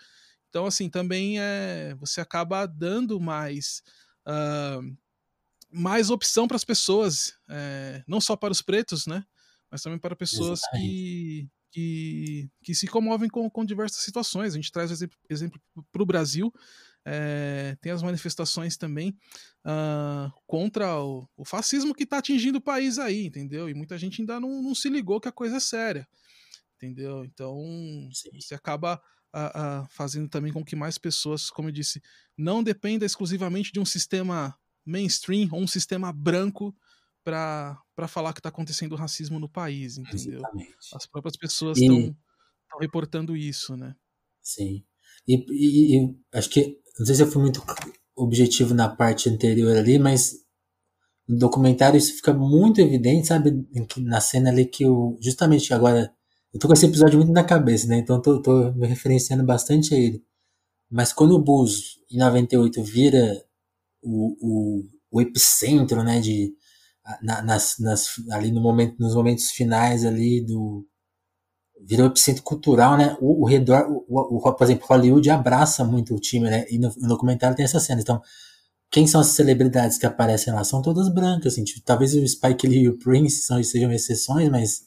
Então, assim, também é, você acaba dando mais, uh, mais opção para as pessoas, é, não só para os pretos, né? Mas também para pessoas que, que, que se comovem com, com diversas situações. A gente traz exemplo, exemplo para o Brasil, é, tem as manifestações também uh, contra o, o, fascismo que está atingindo o país aí, entendeu? E muita gente ainda não, não, se ligou que a coisa é séria, entendeu? Então Sim. você acaba uh, uh, fazendo também com que mais pessoas, como eu disse, não dependa exclusivamente de um sistema mainstream ou um sistema branco para falar que está acontecendo racismo no país, entendeu? Exatamente. As próprias pessoas estão reportando isso, né?
Sim. E, e, acho que não sei se eu fui muito objetivo na parte anterior ali, mas no documentário isso fica muito evidente, sabe? Na cena ali que o. Justamente agora. Eu tô com esse episódio muito na cabeça, né? Então tô, tô me referenciando bastante a ele. Mas quando o Bus, em 98, vira o, o, o epicentro, né? De, na, nas, nas, ali no momento, nos momentos finais ali do, virou epicentro cultural, né? O, o redor, o, o, por exemplo, Hollywood abraça muito o time, né? E no, no documentário tem essa cena. Então, quem são as celebridades que aparecem lá? São todas brancas, assim. Tipo, talvez o Spike Lee e o Prince são, sejam exceções, mas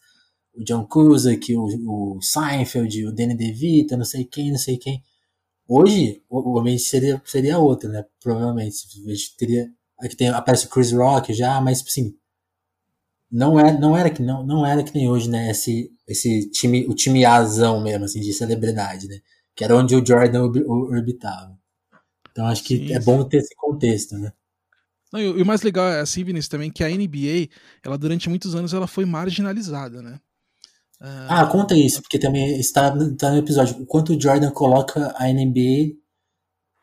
o John Cusack, o, o Seinfeld, o Danny DeVito, não sei quem, não sei quem. Hoje, o, o ambiente seria, seria outro, né? Provavelmente. A gente teria. Aqui tem, aparece o Chris Rock já, mas, assim, não, é, não, era que, não, não era que nem hoje, né? Esse, esse time, o time azão mesmo, assim, de celebridade, né? Que era onde o Jordan orbitava. Então acho que Sim. é bom ter esse contexto, né?
Não, e, o mais legal é assim, Vinícius, também, que a NBA, ela durante muitos anos, ela foi marginalizada, né?
Ah, conta isso, porque também está, está no episódio. O quanto o Jordan coloca a NBA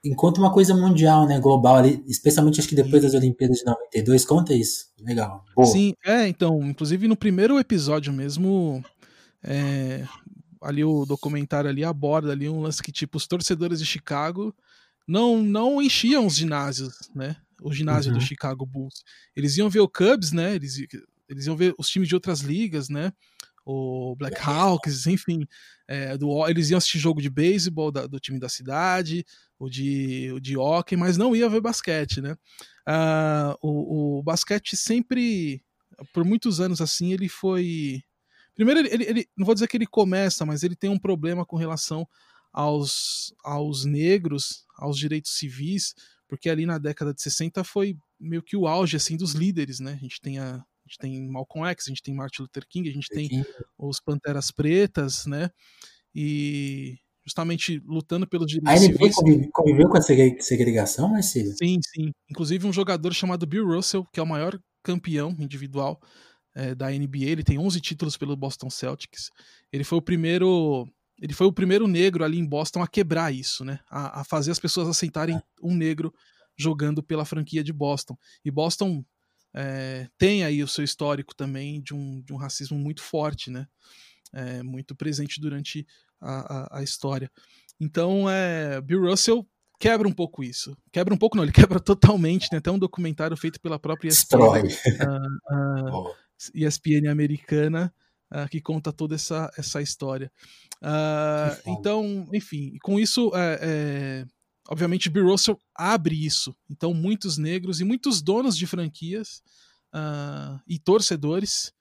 enquanto uma coisa mundial, né, global ali, especialmente acho que depois das Olimpíadas de 92, conta isso. Legal.
Boa. Sim, é, então, inclusive no primeiro episódio mesmo, é, ali o documentário ali aborda ali um lance que tipo os torcedores de Chicago não não enchiam os ginásios, né? O ginásio uhum. do Chicago Bulls. Eles iam ver o Cubs, né? Eles, eles iam ver os times de outras ligas, né? O Black Hawks, enfim, é, do, eles iam assistir jogo de beisebol do time da cidade, o de, o de hockey, mas não ia ver basquete, né? Uh, o, o, basquete sempre, por muitos anos assim, ele foi. Primeiro, ele, ele, não vou dizer que ele começa, mas ele tem um problema com relação aos, aos negros, aos direitos civis, porque ali na década de 60 foi meio que o auge assim dos líderes, né? A gente tem a gente tem Malcolm X, a gente tem Martin Luther King, a gente tem os Panteras Pretas, né? E justamente lutando pelos direitos
civis. A NBA conviveu, conviveu com a segregação, Marcelo?
Sim, sim. Inclusive um jogador chamado Bill Russell, que é o maior campeão individual é, da NBA. Ele tem 11 títulos pelo Boston Celtics. Ele foi o primeiro ele foi o primeiro negro ali em Boston a quebrar isso, né? A, a fazer as pessoas aceitarem um negro jogando pela franquia de Boston. E Boston é, tem aí o seu histórico também de um, de um racismo muito forte, né? É, muito presente durante a, a, a, história. Então, é, Bill Russell quebra um pouco isso. Quebra um pouco, não, ele quebra totalmente. Né? Tem um documentário feito pela própria
ESPN, uh,
uh. ESPN americana uh, que conta toda essa, essa história. então, enfim, com isso, é, obviamente, Bill Russell abre isso. Então, muitos negros e muitos donos de franquias e torcedores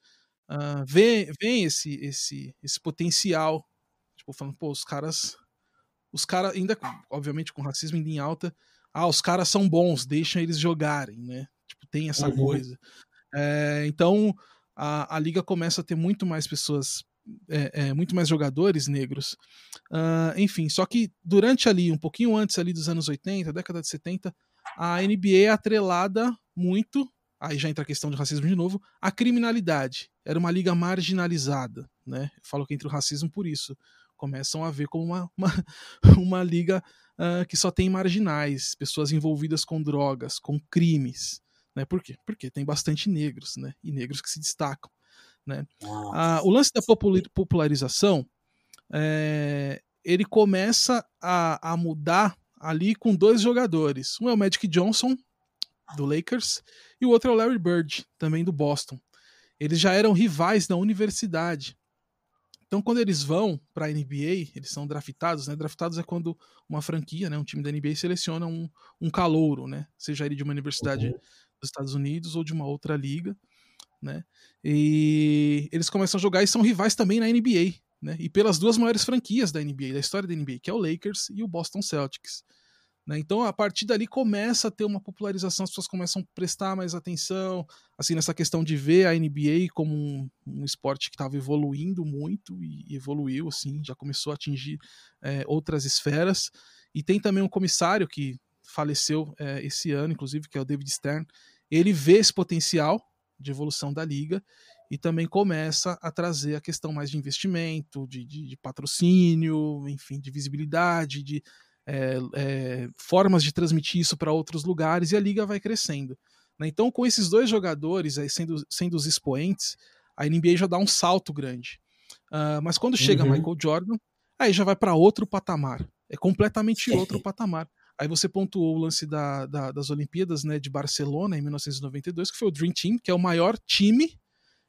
uh, veem, esse, esse, esse potencial. Tipo, falando, pô, os caras. Os caras, ainda, obviamente, com racismo ainda em alta. Ah, os caras são bons, deixam eles jogarem, né? Tipo, tem essa uhum. coisa. É, então, a, a liga começa a ter muito mais pessoas é, é, muito mais jogadores negros. Uh, enfim, só que durante ali, um pouquinho antes ali dos anos 80, década de 70, a NBA é atrelada muito aí já entra a questão de racismo de novo, a criminalidade. Era uma liga marginalizada, né? Falo que entra o racismo por isso. Começam a ver como uma, uma, uma liga uh, que só tem marginais, pessoas envolvidas com drogas, com crimes. Né? Por quê? Porque tem bastante negros, né? E negros que se destacam. Né? Uh, o lance da popularização é, ele começa a, a mudar ali com dois jogadores. Um é o Magic Johnson, do Lakers, e o outro é o Larry Bird, também do Boston. Eles já eram rivais na universidade. Então, quando eles vão para a NBA, eles são draftados, né? Draftados é quando uma franquia, né, um time da NBA seleciona um, um calouro, né? Seja ele de uma universidade uhum. dos Estados Unidos ou de uma outra liga, né? E eles começam a jogar e são rivais também na NBA, né? E pelas duas maiores franquias da NBA, da história da NBA, que é o Lakers e o Boston Celtics. Né? Então, a partir dali começa a ter uma popularização, as pessoas começam a prestar mais atenção, assim, nessa questão de ver a NBA como um, um esporte que estava evoluindo muito e evoluiu, assim, já começou a atingir é, outras esferas. E tem também um comissário que faleceu é, esse ano, inclusive, que é o David Stern. Ele vê esse potencial de evolução da liga e também começa a trazer a questão mais de investimento, de, de, de patrocínio, enfim, de visibilidade, de é, é, formas de transmitir isso para outros lugares e a liga vai crescendo. Né? Então, com esses dois jogadores aí sendo, sendo os expoentes, a NBA já dá um salto grande. Uh, mas quando chega uhum. Michael Jordan, aí já vai para outro patamar. É completamente outro patamar. Aí você pontuou o lance da, da, das Olimpíadas né, de Barcelona em 1992, que foi o Dream Team, que é o maior time,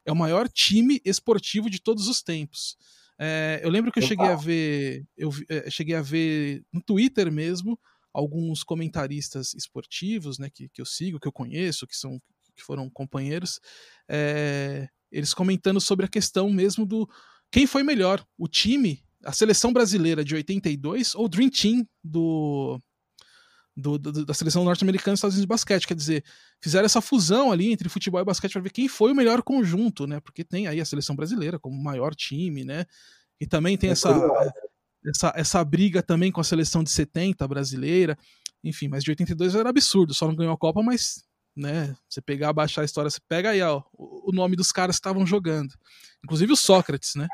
é o maior time esportivo de todos os tempos. É, eu lembro que eu cheguei a ver, eu é, cheguei a ver no Twitter mesmo alguns comentaristas esportivos, né, que, que eu sigo, que eu conheço, que são que foram companheiros, é, eles comentando sobre a questão mesmo do quem foi melhor, o time, a seleção brasileira de 82 ou o Dream Team do do, do, da seleção norte-americana e Estados Unidos de basquete. Quer dizer, fizeram essa fusão ali entre futebol e basquete para ver quem foi o melhor conjunto, né? Porque tem aí a seleção brasileira como maior time, né? E também tem é essa, essa, essa briga também com a seleção de 70 brasileira. Enfim, mas de 82 era absurdo, só não ganhou a Copa, mas né, você pegar, baixar a história, você pega aí ó, o nome dos caras que estavam jogando. Inclusive o Sócrates, né?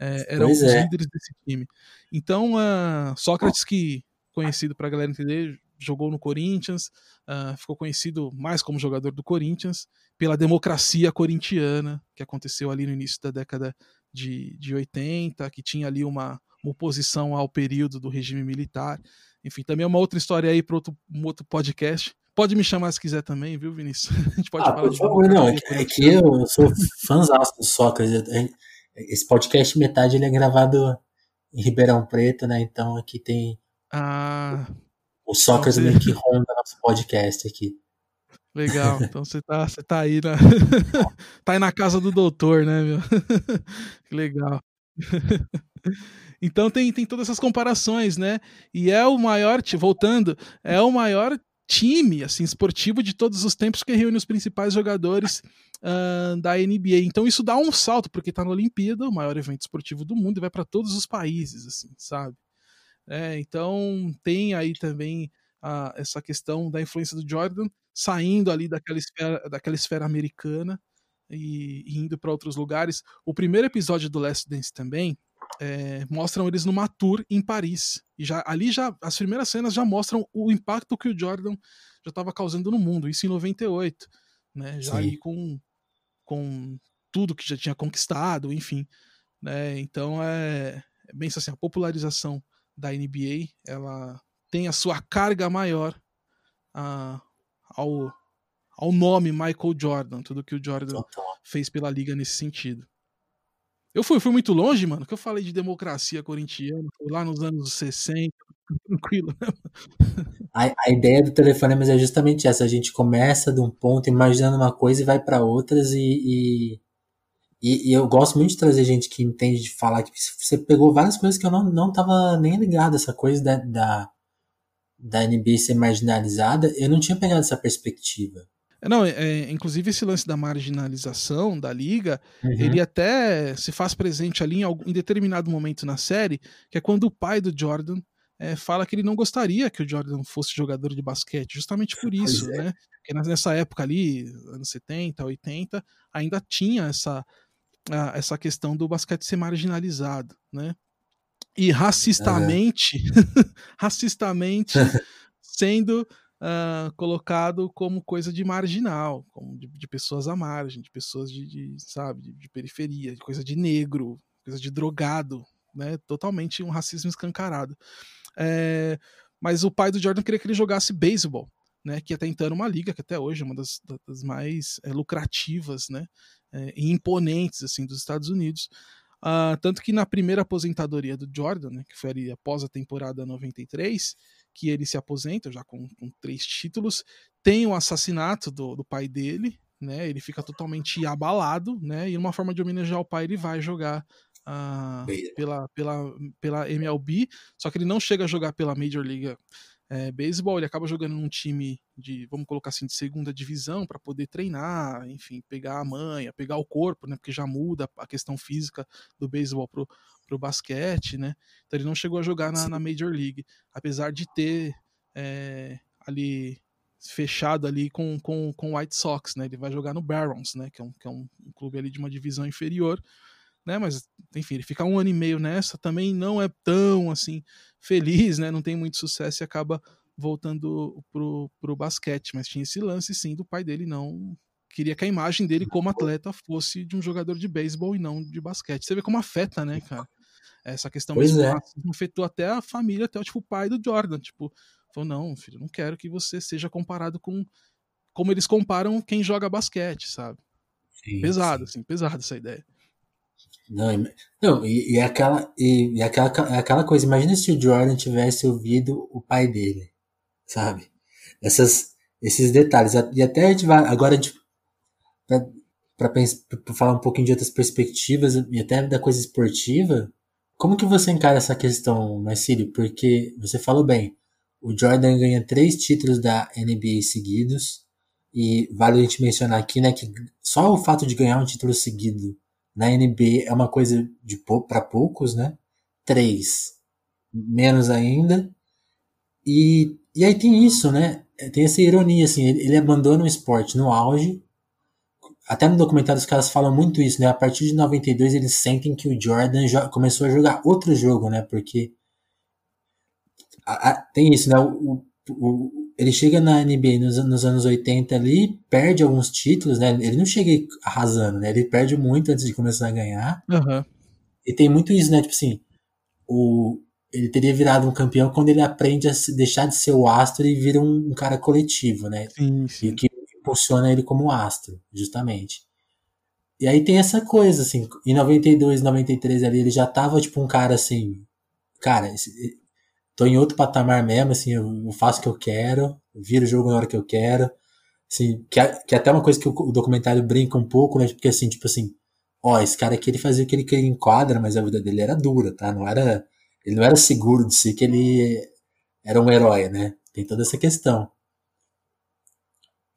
É, era um dos é. líderes desse time. Então, uh, Sócrates, que conhecido para a galera entender, jogou no Corinthians, uh, ficou conhecido mais como jogador do Corinthians, pela democracia corintiana que aconteceu ali no início da década de, de 80, que tinha ali uma, uma oposição ao período do regime militar. Enfim, também é uma outra história aí para outro, um outro podcast. Pode me chamar se quiser também, viu, Vinícius? A gente pode
ah, falar por favor, não. É que, é que eu sou fãzão do Sócrates. Esse podcast, metade, ele é gravado em Ribeirão Preto, né? Então aqui tem.
Ah,
o Sócrates meio que ronda nosso podcast aqui.
Legal, então você tá, você tá aí na. tá aí na casa do doutor, né, meu? que legal. então tem, tem todas essas comparações, né? E é o maior, voltando, é o maior time assim esportivo de todos os tempos que reúne os principais jogadores uh, da NBA. Então isso dá um salto porque tá na Olimpíada, o maior evento esportivo do mundo, e vai para todos os países, assim, sabe? É, então tem aí também a, essa questão da influência do Jordan saindo ali daquela esfera, daquela esfera americana e, e indo para outros lugares. O primeiro episódio do Last Dance também é, mostram eles numa tour em Paris. E já ali já as primeiras cenas já mostram o impacto que o Jordan já estava causando no mundo, isso em 98, né? Já Sim. aí com, com tudo que já tinha conquistado, enfim. Né? Então é, é bem assim, a popularização da NBA ela tem a sua carga maior a, ao, ao nome Michael Jordan, tudo que o Jordan fez pela liga nesse sentido. Eu fui, fui muito longe, mano, que eu falei de democracia corintiana, fui lá nos anos 60, tranquilo. Né?
A, a ideia do telefonema é justamente essa, a gente começa de um ponto imaginando uma coisa e vai para outras e, e, e, e, eu gosto muito de trazer gente que entende de falar que você pegou várias coisas que eu não, não tava nem ligado, essa coisa da, da, da NBA ser marginalizada, eu não tinha pegado essa perspectiva.
É, não, é, inclusive esse lance da marginalização da liga, uhum. ele até se faz presente ali em, algum, em determinado momento na série, que é quando o pai do Jordan é, fala que ele não gostaria que o Jordan fosse jogador de basquete, justamente por isso, é. né? Porque nessa época ali, anos 70, 80, ainda tinha essa, essa questão do basquete ser marginalizado, né? E racistamente, racistamente sendo uh, colocado como coisa de marginal, como de, de, pessoas à margem, de pessoas de, de sabe, de, de, periferia, de coisa de negro, coisa de drogado, né? Totalmente um racismo escancarado. É, mas o pai do Jordan queria que ele jogasse beisebol, né? Que até então era uma liga que até hoje é uma das, das mais é, lucrativas, né? É, imponentes assim dos Estados Unidos. Uh, tanto que na primeira aposentadoria do Jordan, né, que foi ali após a temporada 93, que ele se aposenta, já com, com três títulos. Tem o assassinato do, do pai dele, né? Ele fica totalmente abalado, né? E uma forma de homenagear o pai, ele vai jogar uh, pela, pela, pela MLB, só que ele não chega a jogar pela Major League é, beisebol, ele acaba jogando num time de, vamos colocar assim, de segunda divisão para poder treinar, enfim, pegar a manha, pegar o corpo, né? Porque já muda a questão física do beisebol pro, pro basquete, né? Então ele não chegou a jogar na, na Major League, apesar de ter é, ali fechado ali com, com, com o White Sox, né? Ele vai jogar no Barons, né? Que é um, que é um, um clube ali de uma divisão inferior, né? Mas, enfim, ele fica um ano e meio nessa, também não é tão, assim, feliz, né? Não tem muito sucesso e acaba voltando pro, pro basquete. Mas tinha esse lance, sim, do pai dele não queria que a imagem dele como atleta fosse de um jogador de beisebol e não de basquete. Você vê como afeta, né, cara? Essa questão
pois mesmo é.
afetou até a família, até o tipo, pai do Jordan. Tipo, falou: não, filho, não quero que você seja comparado com como eles comparam quem joga basquete, sabe? Sim, pesado, sim. assim, pesado essa ideia.
Não, não e, e, aquela, e, e aquela, aquela coisa, imagina se o Jordan tivesse ouvido o pai dele, sabe? Essas, esses detalhes. E até a gente vai, agora a gente, pra, pra falar um pouquinho de outras perspectivas e até da coisa esportiva, como que você encara essa questão, Marcílio? Porque você falou bem, o Jordan ganha três títulos da NBA seguidos, e vale a gente mencionar aqui, né, que só o fato de ganhar um título seguido na NBA é uma coisa de para poucos, né? Três, menos ainda. E, e aí tem isso, né? Tem essa ironia, assim, ele, ele abandona o esporte no auge. Até no documentário os caras falam muito isso, né? A partir de 92 eles sentem que o Jordan começou a jogar outro jogo, né? Porque a, a, tem isso, né? O, o, ele chega na NBA nos, nos, anos 80 ali, perde alguns títulos, né? Ele não chega arrasando, né? Ele perde muito antes de começar a ganhar.
Uhum.
E tem muito isso, né? Tipo assim, o, ele teria virado um campeão quando ele aprende a deixar de ser o astro e vira um, um cara coletivo, né?
Sim, sim.
E que impulsiona ele como astro, justamente. E aí tem essa coisa, assim, em 92, 93 ali, ele já tava, tipo, um cara assim, cara, esse, tô em outro patamar mesmo, assim, eu, faço o que eu quero, viro o jogo na hora que eu quero. Assim, que, é, que é até uma coisa que o, documentário brinca um pouco, né? Porque assim, tipo assim, ó, esse cara aqui ele fazia o que ele queria em quadra, mas a vida dele era dura, tá? Não era. Ele não era seguro de si que ele era um herói, né? Tem toda essa questão.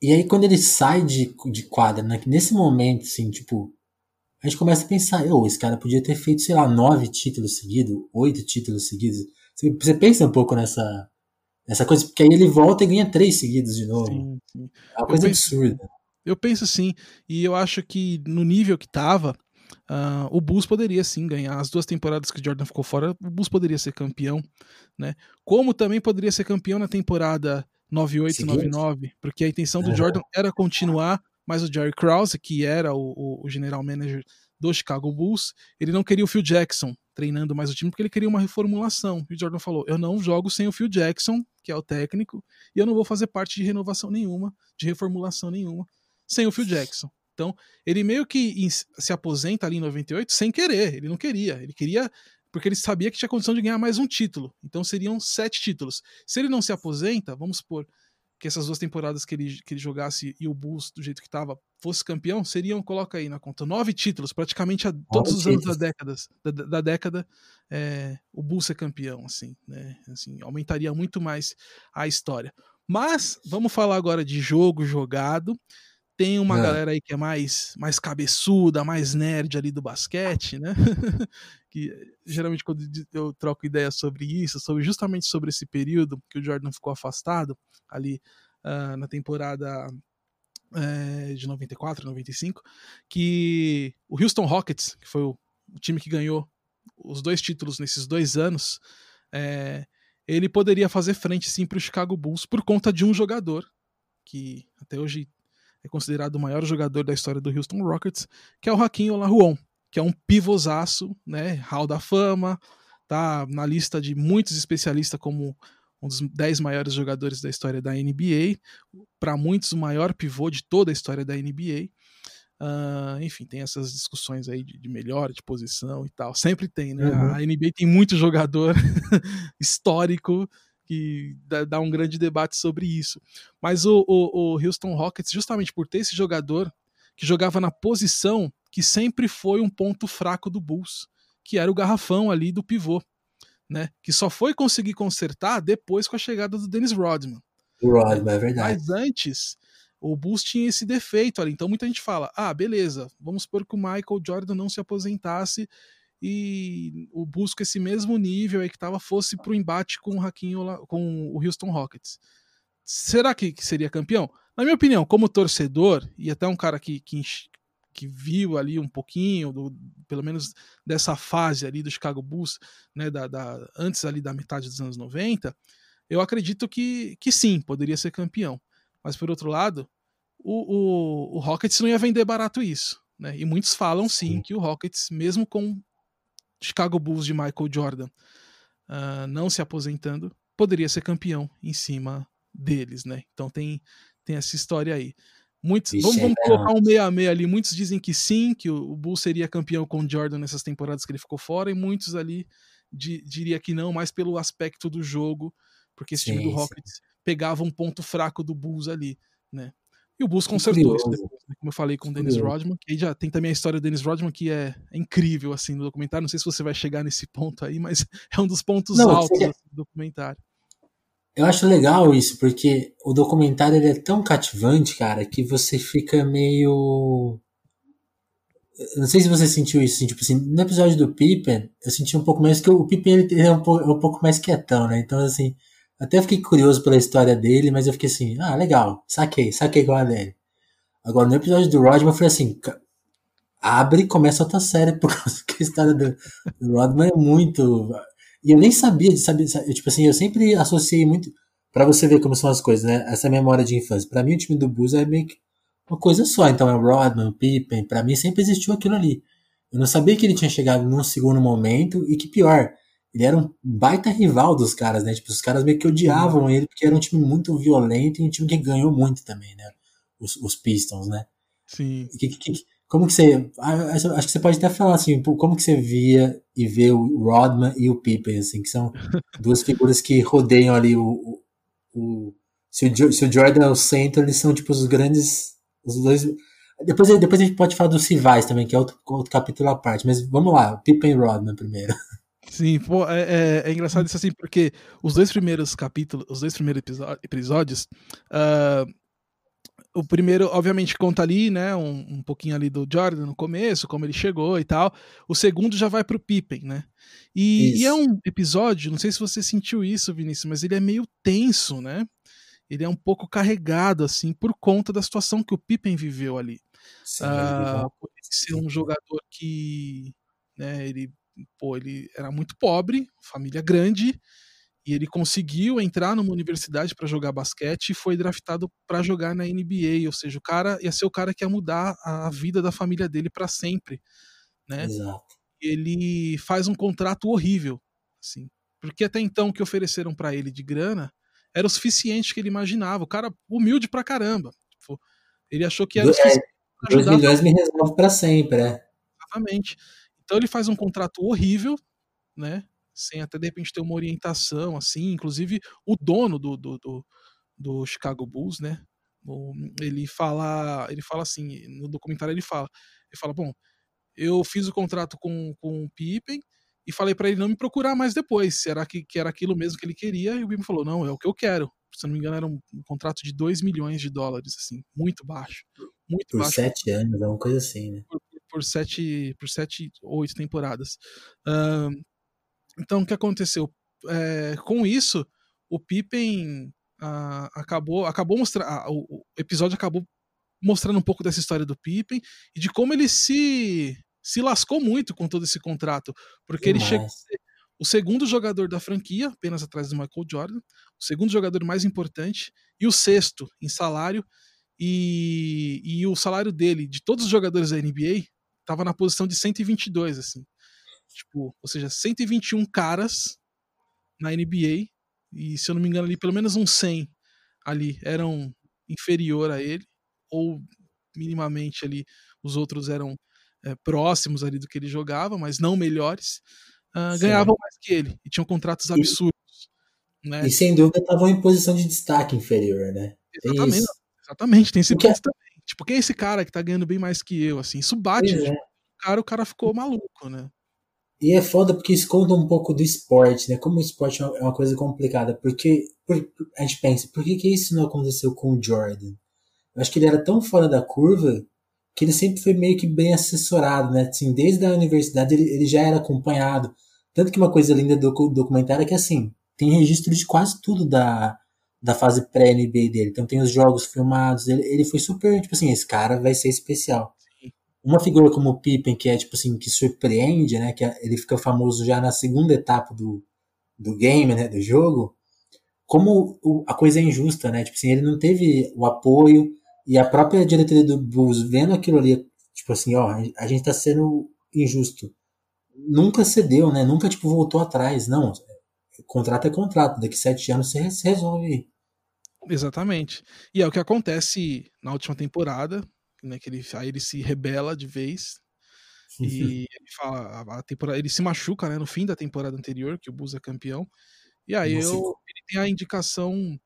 E aí quando ele sai de, de quadra, né, nesse momento, assim, tipo, a gente começa a pensar, oh, esse cara podia ter feito, sei lá, nove títulos seguidos, oito títulos seguidos. Você pensa um pouco nessa, nessa coisa, porque aí ele volta e ganha três seguidos de novo. Sim, sim. É uma coisa eu penso, absurda.
Eu penso sim, e eu acho que no nível que tava, uh, o Bulls poderia sim ganhar. As duas temporadas que o Jordan ficou fora, o Bulls poderia ser campeão, né? Como também poderia ser campeão na temporada 98, 99, porque a intenção do Jordan era continuar, mas o Jerry Krause, que era o, o, o general manager do Chicago Bulls, ele não queria o Phil Jackson treinando mais o time porque ele queria uma reformulação. E o Jordan falou: "Eu não jogo sem o Phil Jackson, que é o técnico, e eu não vou fazer parte de renovação nenhuma, de reformulação nenhuma sem o Phil Jackson". Então, ele meio que se aposenta ali em 98 sem querer, ele não queria, ele queria porque ele sabia que tinha condição de ganhar mais um título. Então seriam sete títulos. Se ele não se aposenta, vamos supor que essas duas temporadas que ele, que ele jogasse e o Bulls, do jeito que estava, fosse campeão, seriam, coloca aí na conta, nove títulos, praticamente a todos os anos da década, da, da década é, o Bulls ser campeão, assim, né? Assim, aumentaria muito mais a história. Mas vamos falar agora de jogo jogado. Tem uma é. galera aí que é mais, mais cabeçuda, mais nerd ali do basquete, né? que geralmente quando eu troco ideia sobre isso, sobre justamente sobre esse período que o Jordan ficou afastado ali uh, na temporada uh, de 94, 95, que o Houston Rockets, que foi o, o time que ganhou os dois títulos nesses dois anos, é, ele poderia fazer frente sim para o Chicago Bulls por conta de um jogador que até hoje é considerado o maior jogador da história do Houston Rockets, que é o Hakim Olajuwon, que é um pivosaço, né, Hall da Fama, tá na lista de muitos especialistas como um dos 10 maiores jogadores da história da NBA, para muitos o maior pivô de toda a história da NBA. Uh, enfim, tem essas discussões aí de, de, melhor, de posição e tal. Sempre tem, né? Uhum. A NBA tem muito jogador histórico que dá, um grande debate sobre isso. Mas o, o, o Houston Rockets, justamente por ter esse jogador que jogava na posição que sempre foi um ponto fraco do Bulls, que era o garrafão ali do pivô, né? Que só foi conseguir consertar depois com a chegada do Dennis Rodman.
Rodman, é verdade.
Mas antes, o Bulls tinha esse defeito ali. Então muita gente fala: ah, beleza, vamos supor que o Michael Jordan não se aposentasse e o Bulls com esse mesmo nível aí que tava fosse pro embate com o Hakim, com o Houston Rockets. Será que, que, seria campeão? Na minha opinião, como torcedor, e até um cara que, que, que viu ali um pouquinho, do, pelo menos dessa fase ali do Chicago Bulls, né, da, da, antes ali da metade dos anos 90, eu acredito que, que sim, poderia ser campeão. Mas por outro lado, o, o, o Rockets não ia vender barato isso. Né? E muitos falam sim que o Rockets, mesmo com Chicago Bulls de Michael Jordan uh, não se aposentando, poderia ser campeão em cima deles, né? Então tem, tem essa história aí. Muitos, vamos, vamos é colocar um meia meia ali. Muitos dizem que sim, que o, o Bulls seria campeão com Jordan nessas temporadas que ele ficou fora, e muitos ali di, diria que não, mais pelo aspecto do jogo, porque esse sim, time do Rockets sim. pegava um ponto fraco do Bulls ali, né? E o Bulls consertou isso depois, né? como eu falei com o Dennis Rodman. Aí já tem também a história do Dennis Rodman, que é, é, incrível, assim, no documentário. Não sei se você vai chegar nesse ponto aí, mas é um dos pontos Não, altos assim, do documentário.
Eu acho legal isso, porque o documentário ele é tão cativante, cara, que você fica meio. Não sei se você sentiu isso, assim, tipo assim, no episódio do Pippen, eu senti um pouco mais que o Pippen ele é um pouco, é um pouco mais quietão, né? Então, assim, até fiquei curioso pela história dele, mas eu fiquei assim, ah, legal, saquei, saquei qual é dele. Agora, no episódio do Rodman, eu falei assim, abre e começa outra série, por causa que a história do, do Rodman é muito... E eu nem sabia de saber, tipo assim, eu sempre associei muito, para você ver como são as coisas, né, essa memória de infância. Para mim, o time do Bulls é meio que uma coisa só, então é o Rodman, o Pippen, para mim sempre existiu aquilo ali. Eu não sabia que ele tinha chegado num segundo momento e que pior, ele era um baita rival dos caras, né? Tipo, os caras meio que odiavam ele, porque era um time muito violento e um time que ganhou muito também, né? Os, os Pistons, né?
Sim.
Que, que, como que você. Acho que você pode até falar assim, como que você via e vê o Rodman e o Pippen, assim, que são duas figuras que rodeiam ali o. o, o se, o se o Jordan é o centro, eles são tipo os grandes. Os dois. Depois, depois a gente pode falar dos rivais também, que é outro, outro capítulo à parte, mas vamos lá, Pippen e Rodman primeiro.
Sim, pô, é, é, é, engraçado isso assim, porque os dois primeiros capítulos, os dois primeiros episódios, uh, o primeiro, obviamente, conta ali, né, um, um, pouquinho ali do Jordan no começo, como ele chegou e tal. O segundo já vai pro Pippen, né? E, e, é um episódio, não sei se você sentiu isso, Vinícius, mas ele é meio tenso, né? ele é um pouco carregado, assim, por conta da situação que o Pippen viveu ali. Sim, uh, por ele ser um jogador que, né, ele, pô, ele era muito pobre, família grande, e ele conseguiu entrar numa universidade para jogar basquete e foi draftado para jogar na NBA, ou seja, o cara ia ser o cara que ia mudar a vida da família dele para sempre, né?
Exato.
Ele faz um contrato horrível, assim, porque até então o que ofereceram para ele de grana era o suficiente que ele imaginava. O cara humilde pra caramba. Tipo, ele achou que era o suficiente.
É, 2 milhões me resolve para sempre, é.
Exatamente. Então ele faz um contrato horrível, né? Sem até de repente ter uma orientação, assim. Inclusive, o dono do, do, do, do Chicago Bulls, né? Ele fala, ele fala assim, no documentário ele fala, ele fala, bom, eu fiz o contrato com, com o Pippen, e falei para ele não me procurar mais depois, será que, que era aquilo mesmo que ele queria? E o Bim falou: não, é o que eu quero. Se não me engano, era um, um contrato de 2 milhões de dólares, assim, muito baixo. Muito
por
baixo.
sete anos, é uma coisa assim, né?
Por, por sete, por sete, oito temporadas. Uh, então, o que aconteceu? É, com isso, o Pippen uh, acabou, acabou mostrando. Uh, o, o episódio acabou mostrando um pouco dessa história do Pippen e de como ele se se lascou muito com todo esse contrato, porque ele chegou a ser o segundo jogador da franquia, apenas atrás do Michael Jordan, o segundo jogador mais importante e o sexto em salário. E, e o salário dele, de todos os jogadores da NBA, estava na posição de 122, assim. Tipo, ou seja, 121 caras na NBA, e se eu não me engano ali, pelo menos uns 100 ali eram inferior a ele, ou minimamente ali os outros eram é, próximos ali do que ele jogava, mas não melhores, uh, ganhavam mais que ele e tinham contratos absurdos.
E, né? e sem dúvida estavam em posição de destaque inferior, né?
Exatamente, exatamente, tem esse ponto também. Tipo, quem é esse cara que tá ganhando bem mais que eu, assim? Isso bate, é. tipo, o cara, o cara ficou maluco, né?
E é foda porque isso conta um pouco do esporte, né? Como o esporte é uma coisa complicada. Porque por, a gente pensa, por que, que isso não aconteceu com o Jordan? Eu acho que ele era tão fora da curva que ele sempre foi meio que bem assessorado, né? Assim, desde a universidade ele, ele já era acompanhado. Tanto que uma coisa linda do documentário é que, assim, tem registro de quase tudo da, da fase pré-NBA dele. Então tem os jogos filmados. Ele, ele foi super, tipo assim, esse cara vai ser especial. Uma figura como o Pippen, que é, tipo assim, que surpreende, né? Que é, ele fica famoso já na segunda etapa do, do game, né? Do jogo. Como o, a coisa é injusta, né? Tipo assim, ele não teve o apoio e a própria diretoria do Bulls vendo aquilo ali, tipo assim, ó, a gente tá sendo injusto. Nunca cedeu, né? Nunca, tipo, voltou atrás. Não, contrato é contrato. Daqui sete anos você resolve.
Exatamente. E é o que acontece na última temporada, né? Que ele, aí ele se rebela de vez. E ele fala, a temporada, ele se machuca, né? No fim da temporada anterior, que o Bulls é campeão. E aí eu, ele tem a indicação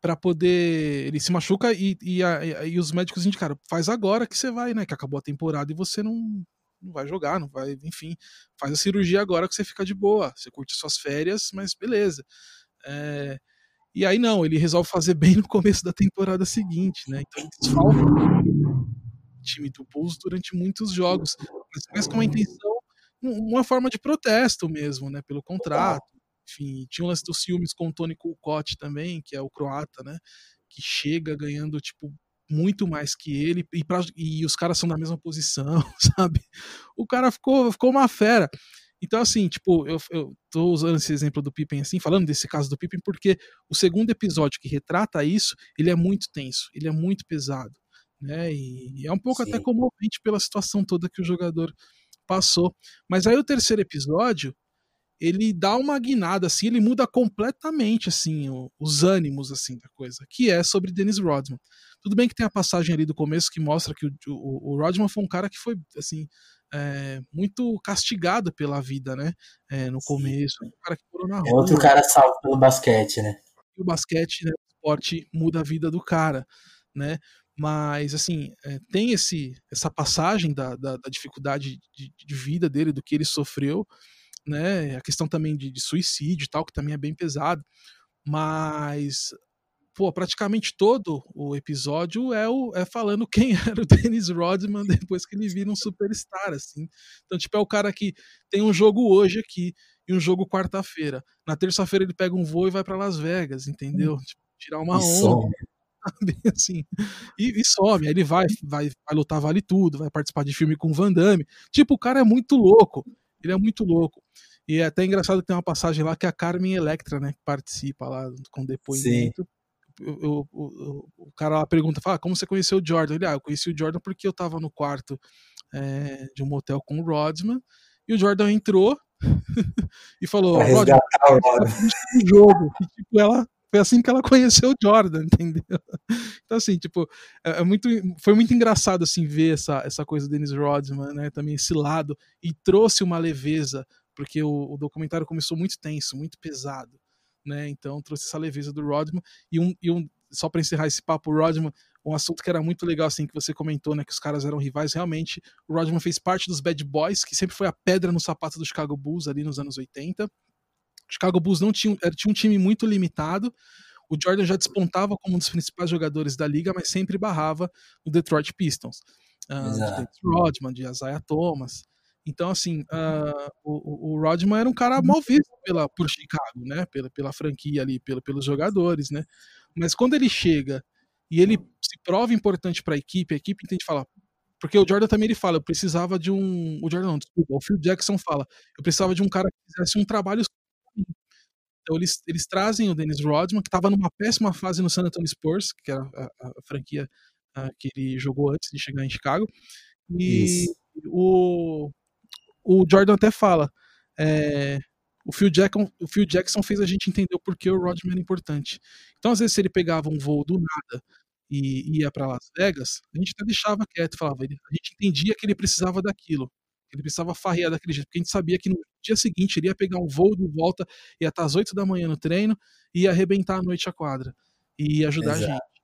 para poder. Ele se machuca e, e, a, e, os médicos indicaram: faz agora que você vai, né? Que acabou a temporada e você não, não vai jogar, não vai, enfim, faz a cirurgia agora que você fica de boa, você curte suas férias, mas beleza. É, e aí não, ele resolve fazer bem no começo da temporada seguinte, né? Então ele desfalca o time do Bulls durante muitos jogos, mas com uma intenção, uma forma de protesto mesmo, né? Pelo contrato enfim, tinha o lance dos ciúmes com o Tony Kukoc também, que é o croata, né? Que chega ganhando, tipo, muito mais que ele, e, pra, e os caras são da mesma posição, sabe? O cara ficou, ficou uma fera. Então, assim, tipo, eu, eu tô usando esse exemplo do Pippen assim, falando desse caso do Pippen, porque o segundo episódio que retrata isso, ele é muito tenso, ele é muito pesado, né? E, e é um pouco Sim. até comovente pela situação toda que o jogador passou. Mas aí o terceiro episódio, ele dá uma guinada assim, ele muda completamente assim o, os ânimos assim da coisa, que é sobre Dennis Rodman. Tudo bem que tem a passagem ali do começo que mostra que o, o, o Rodman foi um cara que foi assim é, muito castigado pela vida, né? É, no começo, um cara que
morou na rua. É outro cara salvo pelo basquete, né?
O basquete, né, o esporte muda a vida do cara, né? Mas assim é, tem esse essa passagem da, da, da dificuldade de, de vida dele, do que ele sofreu né? A questão também de, de suicídio e tal, que também é bem pesado. Mas pô, praticamente todo o episódio é, o, é falando quem era o Dennis Rodman depois que ele vira um superstar, assim. Então, tipo, é o cara que tem um jogo hoje aqui e um jogo quarta-feira. Na terça-feira ele pega um voo e vai para Las Vegas, entendeu? Hum. Tipo, tirar uma e onda. Some. Assim, e, e, some, aí ele vai, vai, vai lutar Vale Tudo, vai participar de filme com Van Damme. Tipo, o cara é muito louco. Ele é muito louco. E é até engraçado que tem uma passagem lá que a Carmen Electra, né, participa lá com depoimento. O, o, o, o, cara lá pergunta, fala, ah, como você conheceu o Jordan? Ele, ah, eu conheci o Jordan porque eu tava no quarto é, de um motel com o Rodman, e o Jordan entrou e falou, Rodman, o jogo. E, tipo, ela foi assim que ela conheceu o Jordan, entendeu? Então, assim, tipo, é, é, muito, foi muito engraçado, assim, ver essa, essa coisa do Dennis Rodman, né, também esse lado, e trouxe uma leveza, porque o, o documentário começou muito tenso, muito pesado, né, então trouxe essa leveza do Rodman, e um, e um só para encerrar esse papo, o Rodman, um assunto que era muito legal, assim, que você comentou, né, que os caras eram rivais, realmente, o Rodman fez parte dos Bad Boys, que sempre foi a pedra no sapato do Chicago Bulls ali nos anos 80, Chicago Bulls não tinha, tinha um time muito limitado. O Jordan já despontava como um dos principais jogadores da liga, mas sempre barrava o Detroit Pistons. Uh, de Rodman, de Isaiah Thomas. Então, assim, uh, o, o Rodman era um cara mal visto pela, por Chicago, né? Pela, pela franquia ali, pela, pelos jogadores, né? Mas quando ele chega e ele se prova importante para a equipe, a equipe entende falar. Porque o Jordan também ele fala, eu precisava de um. O Jordan não, desculpa, o Phil Jackson fala, eu precisava de um cara que fizesse um trabalho então eles, eles trazem o Dennis Rodman, que estava numa péssima fase no San Antonio Spurs, que era a, a, a franquia a, que ele jogou antes de chegar em Chicago. E o, o Jordan até fala. É, o Phil, Jackson, o Phil Jackson fez a gente entender o porquê o Rodman era importante. Então, às vezes, se ele pegava um voo do nada e ia para Las Vegas, a gente até deixava quieto, falava, a gente entendia que ele precisava daquilo. Ele precisava farrear daquele jeito, porque a gente sabia que no dia seguinte ele ia pegar um voo de volta, ia estar às 8 da manhã no treino e ia arrebentar a noite a quadra e ia ajudar Exato. a gente.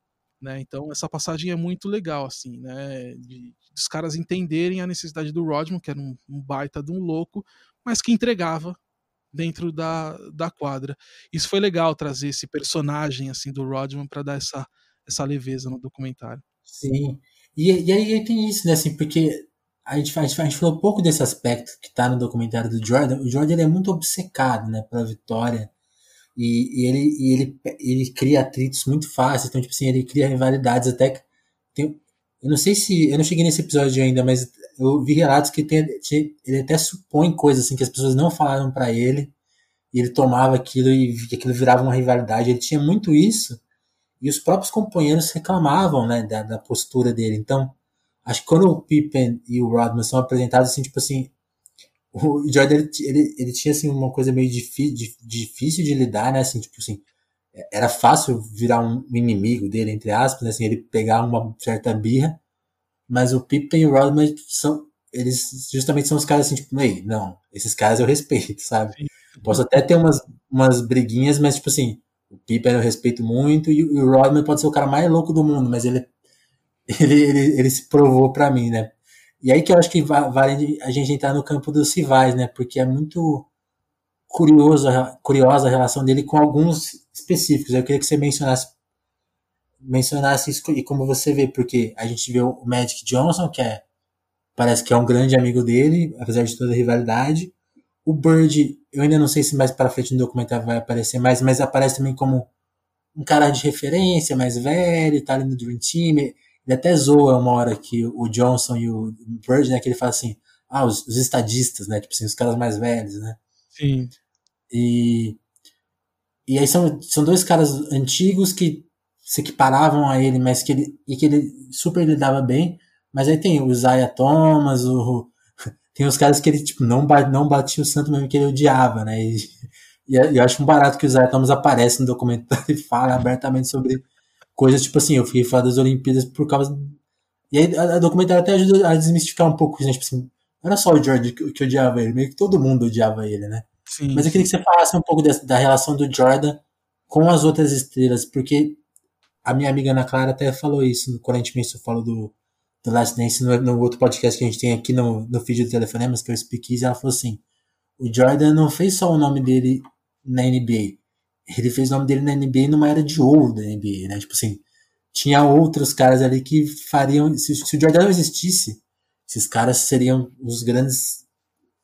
Né? Então essa passagem é muito legal, assim, né? De, os caras entenderem a necessidade do Rodman, que era um, um baita de um louco, mas que entregava dentro da, da quadra. Isso foi legal trazer esse personagem assim do Rodman para dar essa, essa leveza no documentário.
Sim. E, e aí tem isso, né? Assim, porque a gente, a, gente, a gente falou pouco desse aspecto que está no documentário do Jordan. O Jordan é muito obcecado né, pela vitória. E, e, ele, e ele, ele cria atritos muito fáceis. Então, tipo assim, ele cria rivalidades até que. Tem, eu não sei se. Eu não cheguei nesse episódio ainda, mas eu vi relatos que tem, ele até supõe coisas assim que as pessoas não falaram para ele. E ele tomava aquilo e aquilo virava uma rivalidade. Ele tinha muito isso. E os próprios companheiros reclamavam né, da, da postura dele. Então Acho que quando o Pippen e o Rodman são apresentados, assim, tipo assim, o Jordan, ele, ele, ele tinha, assim, uma coisa meio difícil, difícil de lidar, né, assim, tipo assim, era fácil virar um inimigo dele, entre aspas, né, assim, ele pegar uma certa birra, mas o Pippen e o Rodman são, eles justamente são os caras assim, tipo, ei, não, esses caras eu respeito, sabe? Sim. Posso até ter umas, umas briguinhas, mas, tipo assim, o Pippen eu respeito muito e o Rodman pode ser o cara mais louco do mundo, mas ele ele, ele, ele se provou para mim, né? E aí que eu acho que vale a gente entrar no campo dos rivais, né? Porque é muito curioso, curiosa a relação dele com alguns específicos. Eu queria que você mencionasse mencionasse isso e como você vê, porque a gente vê o Magic Johnson, que é parece que é um grande amigo dele, apesar de toda a rivalidade. O Bird, eu ainda não sei se mais para frente no documentário vai aparecer mais, mas aparece também como um cara de referência, mais velho, tá ali no Dream Team. Ele até zoa uma hora que o Johnson e o Bird, né, que ele fala assim, ah, os, os estadistas, né, tipo assim, os caras mais velhos, né.
Sim.
E, e aí são, são dois caras antigos que se equiparavam a ele, mas que ele, e que ele super lidava bem, mas aí tem o Isaiah Thomas, o, tem os caras que ele, tipo, não, não batia o santo mesmo, que ele odiava, né, e, e eu acho um barato que o Isaiah Thomas aparece no documentário e fala abertamente sobre coisas tipo assim, eu fiquei fora das Olimpíadas por causa. E aí a, a documentário até ajuda a desmistificar um pouco, né? Tipo assim, não era só o Jordan que, que, odiava ele, meio que todo mundo odiava ele, né? Sim, Mas eu queria que você falasse um pouco dessa, da relação do Jordan com as outras estrelas, porque a minha amiga Ana Clara até falou isso quando a gente mencionou, falou do, do Last Dance no, no, outro podcast que a gente tem aqui no, no feed do Telefonemas, que é o Speak Easy, ela falou assim, o Jordan não fez só o nome dele na NBA, ele fez o nome dele na NBA numa era de ouro da NBA, né? Tipo assim, tinha outros caras ali que fariam. Se, se o Jordan não existisse, esses caras seriam os grandes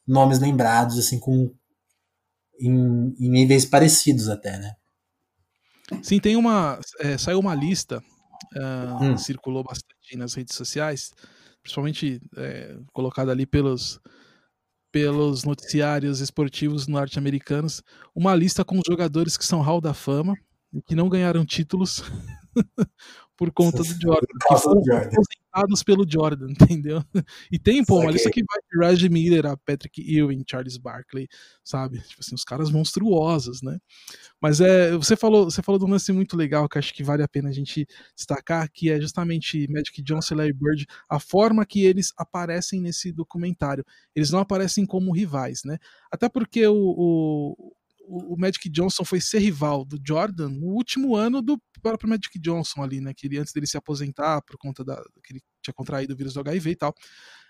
nomes lembrados, assim, com. Em, em níveis parecidos até, né?
Sim, tem uma. É, saiu uma lista, uh, hum. circulou bastante nas redes sociais, principalmente é, colocada ali pelos, pelos noticiários esportivos norte-americanos, uma lista com os jogadores que são Hall da Fama e que não ganharam títulos por conta do Jordan, que foram aposentados pelo Jordan, entendeu? E tem, pô, uma lista que vai de Raj Miller, a Patrick Ewing, Charles Barkley, sabe? Tipo assim, os caras monstruosos, né? Mas é, você falou, você falou de um lance muito legal que acho que vale a pena a gente destacar, que é justamente Magic Johnson e Larry Bird, a forma que eles aparecem nesse documentário. Eles não aparecem como rivais, né? Até porque o, o o, Magic Johnson foi ser rival do Jordan no último ano do próprio Magic Johnson ali, né? Que ele, antes dele se aposentar por conta da que ele tinha contraído o vírus do HIV e tal.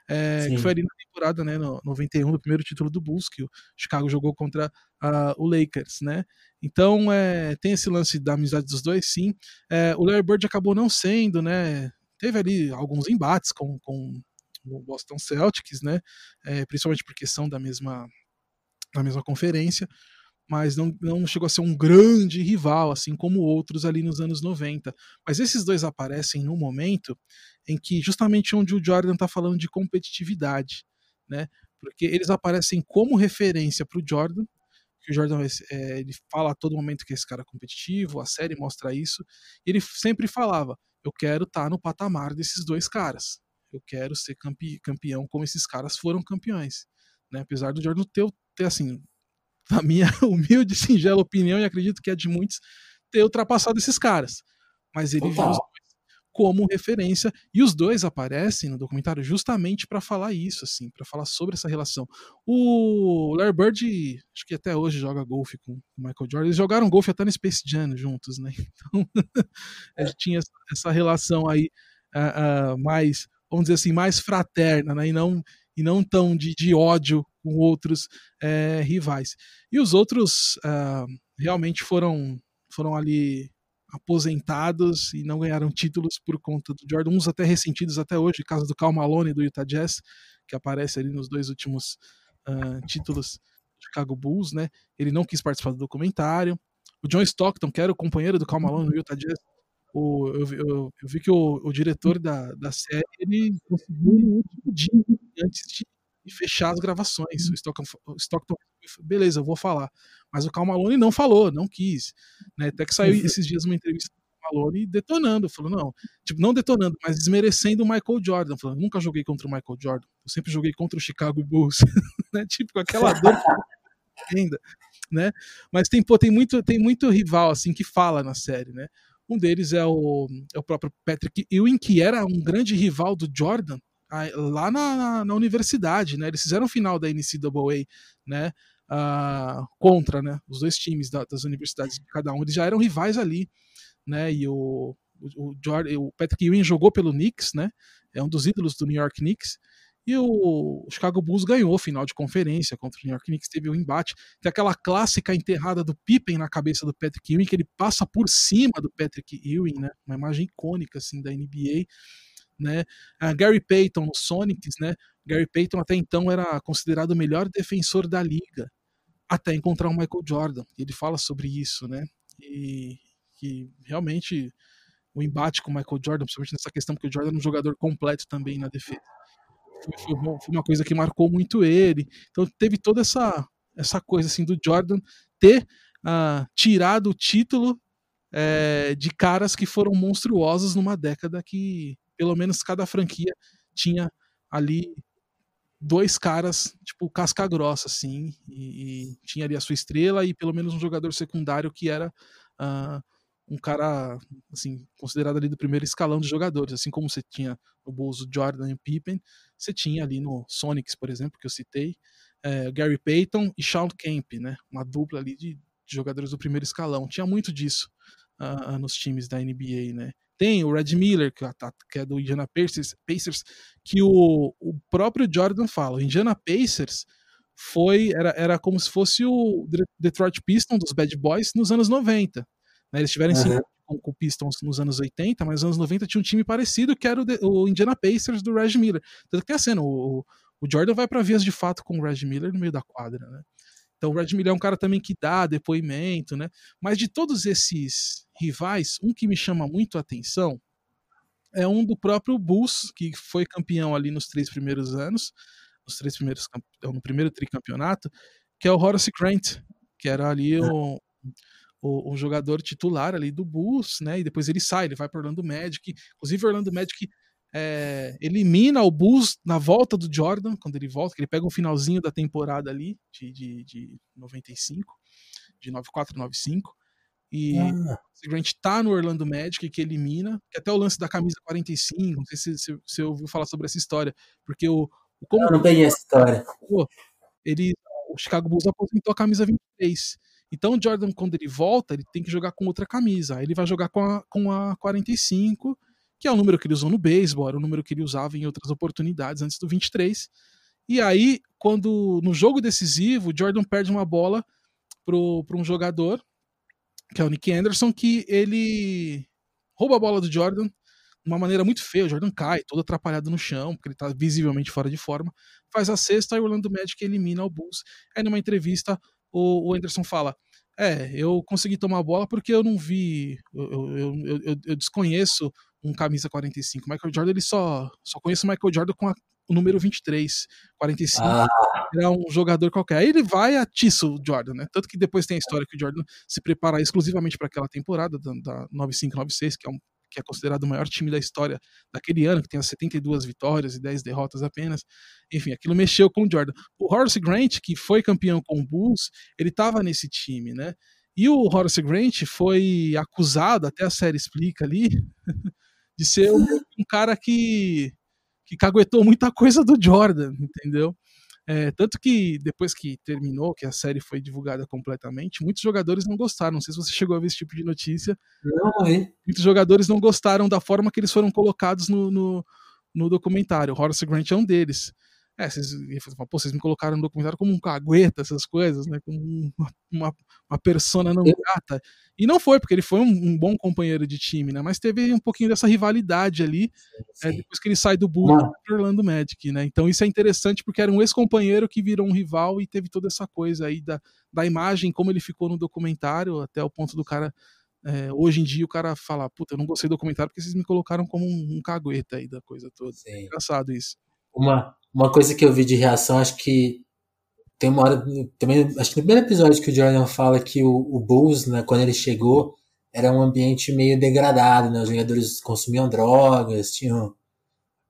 É, que foi ali na temporada, né, no 91, do primeiro título do Bulls, que o Chicago jogou contra uh, o Lakers, né? Então, é, tem esse lance da amizade dos dois, sim. É, o Larry Bird acabou não sendo, né? Teve ali alguns embates com, com o Boston Celtics, né? É, principalmente porque são da mesma, da mesma conferência mas não, não chegou a ser um grande rival, assim como outros ali nos anos 90. Mas esses dois aparecem num momento em que, justamente onde o Jordan está falando de competitividade, né? Porque eles aparecem como referência para o Jordan, que o Jordan é, ele fala a todo momento que esse cara é competitivo, a série mostra isso, e ele sempre falava: eu quero estar tá no patamar desses dois caras, eu quero ser campe, campeão como esses caras foram campeões. Né? Apesar do Jordan ter, ter assim, na minha humilde e singela opinião, e acredito que é de muitos, ter ultrapassado esses caras. Mas ele Total. viu os dois como referência, e os dois aparecem no documentário justamente para falar isso, assim, para falar sobre essa relação. O Larry Bird, acho que até hoje joga golfe com o Michael Jordan, eles jogaram golfe até no Space Jam juntos, né? Então, gente tinha essa relação aí uh, uh, mais, vamos dizer assim, mais fraterna, né? E não e não tão de, de ódio com outros é, rivais. E os outros uh, realmente foram, foram ali aposentados e não ganharam títulos por conta do Jordan, uns até ressentidos até hoje, caso do Cal Malone do Utah Jazz, que aparece ali nos dois últimos uh, títulos do Chicago Bulls, né? Ele não quis participar do documentário. O John Stockton, que era o companheiro do Cal Malone no Utah Jazz, o, eu, eu, eu, vi que o, o, diretor da, da série ele conseguiu no último dia antes de, de fechar as gravações. O Stockton, o Stockton, beleza, eu vou falar. Mas o Cal Malone não falou, não quis. Né? Até que saiu uhum. esses dias uma entrevista com o Malone detonando, falou, não, tipo, não detonando, mas desmerecendo o Michael Jordan. Falando, nunca joguei contra o Michael Jordan, eu sempre joguei contra o Chicago Bulls. né? Tipo, com aquela dor ainda. Né? Mas tem, pô, tem, muito, tem muito rival assim que fala na série, né? Um deles é o, é o próprio Patrick Ewing, que era um grande rival do Jordan lá na, na, na universidade, né? Eles fizeram o final da NCAA, né? Uh, contra, né? Os dois times da, das universidades de cada um, eles já eram rivais ali, né? E o, o, Jordan, o Patrick Ewing jogou pelo Knicks, né? É um dos ídolos do New York Knicks. E o Chicago Bulls ganhou final de conferência contra o New York Knicks, teve um embate. Tem aquela clássica enterrada do Pippen na cabeça do Patrick Ewing, que ele passa por cima do Patrick Ewing, né? Uma imagem icônica assim da NBA, né? Uh, Gary Payton no Sonics, né? Gary Payton até então era considerado o melhor defensor da liga, até encontrar o Michael Jordan. Ele fala sobre isso, né? E que realmente o embate com o Michael Jordan, principalmente nessa questão, porque o Jordan é um jogador completo também na defesa foi, foi, uma coisa que marcou muito ele. Então teve toda essa, essa coisa assim do Jordan ter uh, tirado o título é, de caras que foram monstruosos numa década que pelo menos cada franquia tinha ali dois caras, tipo, casca grossa, assim, e, e, tinha ali a sua estrela e pelo menos um jogador secundário que era uh, um cara, assim, considerado ali do primeiro escalão de jogadores, assim como você tinha no Bulls o Jordan e o Pippen, você tinha ali no Sonics, por exemplo, que eu citei, é, Gary Payton e Sean Kemp, né, uma dupla ali de, de jogadores do primeiro escalão, tinha muito disso uh, nos times da NBA, né. Tem o Red Miller, que, que é do Indiana Pacers, Pacers que o, o próprio Jordan fala, o Indiana Pacers foi, era, era como se fosse o Detroit Pistons dos Bad Boys nos anos 90, né? Eles tiveram uhum. com, com o Pistons nos anos 80, mas nos anos 90 tinha um time parecido que era o, o Indiana Pacers do Reg Miller. Tanto que tem a cena, o, o Jordan vai para vias de fato com o Reg Miller no meio da quadra, né? Então o Brad Miller é um cara também que dá depoimento, né? Mas de todos esses rivais, um que me chama muito a atenção é um do próprio Bulls, que foi campeão ali nos três primeiros anos, nos três primeiros no primeiro tricampeonato, que é o Horace Grant, que era ali é. o, o, o, jogador titular ali do Bulls, né? E depois ele sai, ele vai para Orlando Magic. Inclusive, Orlando Magic é, elimina o Bulls na volta do Jordan, quando ele volta, que ele pega um finalzinho da temporada ali, de, de, de 95, de 94, 95. E ah. o Grant tá no Orlando Magic, que elimina, que até o lance da camisa 45, não sei se você ouviu falar sobre essa história, porque o. o
como eu não peguei essa história.
Ele, o Chicago Bulls aposentou a camisa 23. Então o Jordan, quando ele volta, ele tem que jogar com outra camisa. Aí ele vai jogar com a, com a 45 que é o número que ele usou no beisebol, era o número que ele usava em outras oportunidades antes do 23. E aí, quando no jogo decisivo, o Jordan perde uma bola para um jogador, que é o Nick Anderson, que ele rouba a bola do Jordan de uma maneira muito feia. O Jordan cai, todo atrapalhado no chão, porque ele está visivelmente fora de forma. Faz a sexta e o Orlando Magic elimina o Bulls. Aí, numa entrevista, o, o Anderson fala: É, eu consegui tomar a bola porque eu não vi, eu, eu, eu, eu desconheço um camisa 45. Michael Jordan, ele só, só conhece o Michael Jordan com a, o número 23. 45 ah. era um jogador qualquer. Aí ele vai atiça o Jordan, né? Tanto que depois tem a história que o Jordan se prepara exclusivamente para aquela temporada da, da 95-96, que é um que é considerado o maior time da história daquele ano, que tem as 72 vitórias e 10 derrotas apenas. Enfim, aquilo mexeu com o Jordan. O Horace Grant, que foi campeão com o Bulls, ele estava nesse time, né? E o Horace Grant foi acusado, até a série explica ali, de ser um, um cara que, que caguetou muita coisa do Jordan, entendeu? É, tanto que depois que terminou, que a série foi divulgada completamente, muitos jogadores não gostaram. Não sei se você chegou a ver esse tipo de notícia.
Não, é.
Muitos jogadores não gostaram da forma que eles foram colocados no, no, no documentário. O Horace Grant é um deles. É, vocês, pô, vocês me colocaram no documentário como um cagueta, essas coisas, né? Como uma, uma, uma persona não grata. E não foi, porque ele foi um, um, bom companheiro de time, né? Mas teve um pouquinho dessa rivalidade ali, sim, é, sim. É, depois que ele sai do Bulls pro Orlando Magic, né? Então isso é interessante porque era um ex-companheiro que virou um rival e teve toda essa coisa aí da, da imagem, como ele ficou no documentário, até o ponto do cara é, hoje em dia o cara fala, puta, eu não gostei do documentário porque vocês me colocaram como um, um cagueta aí da coisa toda. É engraçado isso.
Uma, uma coisa que eu vi de reação, acho que tem uma hora, também, acho que no primeiro episódio que o Jordan fala que o, o Bulls, né, quando ele chegou, era um ambiente meio degradado, né, os jogadores consumiam drogas, tinham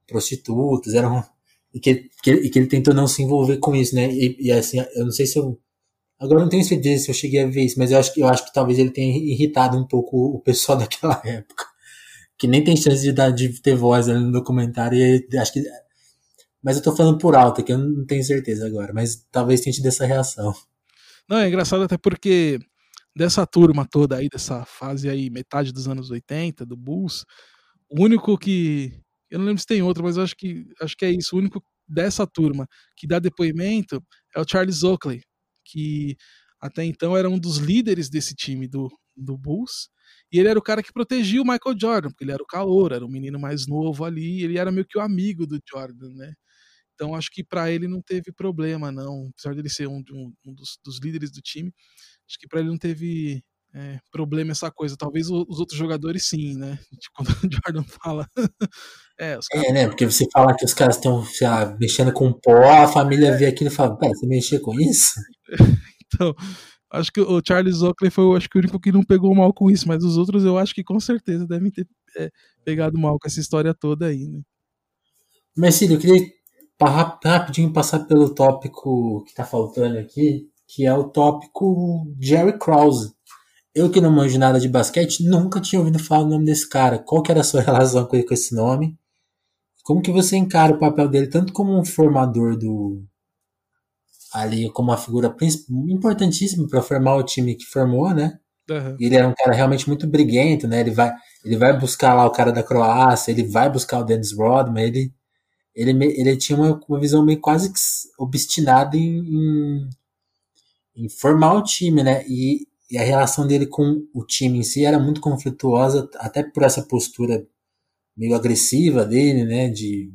prostitutas, eram e que, que, e que ele tentou não se envolver com isso, né, e, e assim, eu não sei se eu Agora não tenho certeza se eu cheguei a ver isso, mas eu acho que, eu acho que talvez ele tenha irritado um pouco o pessoal daquela época. Que nem tem chance de, dar, de ter voz ali no documentário. E acho que mas eu tô falando por alto, que eu não tenho certeza agora, mas talvez tenha tido essa reação.
Não, é engraçado até porque dessa turma toda aí, dessa fase aí, metade dos anos 80, do Bulls, o único que. Eu não lembro se tem outro, mas acho que, acho que é isso. O único dessa turma que dá depoimento é o Charles Oakley, que até então era um dos líderes desse time do, do Bulls. E ele era o cara que protegia o Michael Jordan, porque ele era o calor, era o menino mais novo ali, ele era meio que o amigo do Jordan, né? Então acho que para ele não teve problema, não. Apesar dele ser um, um, um dos, dos, líderes do time, acho que para ele não teve é, problema essa coisa. Talvez os outros jogadores sim, né? Tipo, quando o Jordan fala.
é, caras... é, né? Porque você fala que os caras estão mexendo com pó, a família vê aquilo e fala, pera, você mexer com isso?
então, acho que o Charles Oakley foi acho que o único que não pegou mal com isso, mas os outros eu acho que com certeza devem ter é, pegado mal com essa história toda aí, né?
Marcílio, eu queria rapidinho passar pelo tópico que tá faltando aqui, que é o tópico Jerry Krause. Eu que não manjo nada de basquete, nunca tinha ouvido falar o nome desse cara. Qual que era a sua relação com, com esse nome? Como que você encara o papel dele tanto como um formador do ali como uma figura importantíssima para formar o time que formou, né? Uhum. Ele era um cara realmente muito briguento, né? Ele vai, ele vai buscar lá o cara da Croácia, ele vai buscar o Dennis Rodman, ele ele, ele tinha uma, uma visão meio quase obstinada em, em, em, formar o time, né? E, e a relação dele com o time em si era muito conflituosa, até por essa postura meio agressiva dele, né? De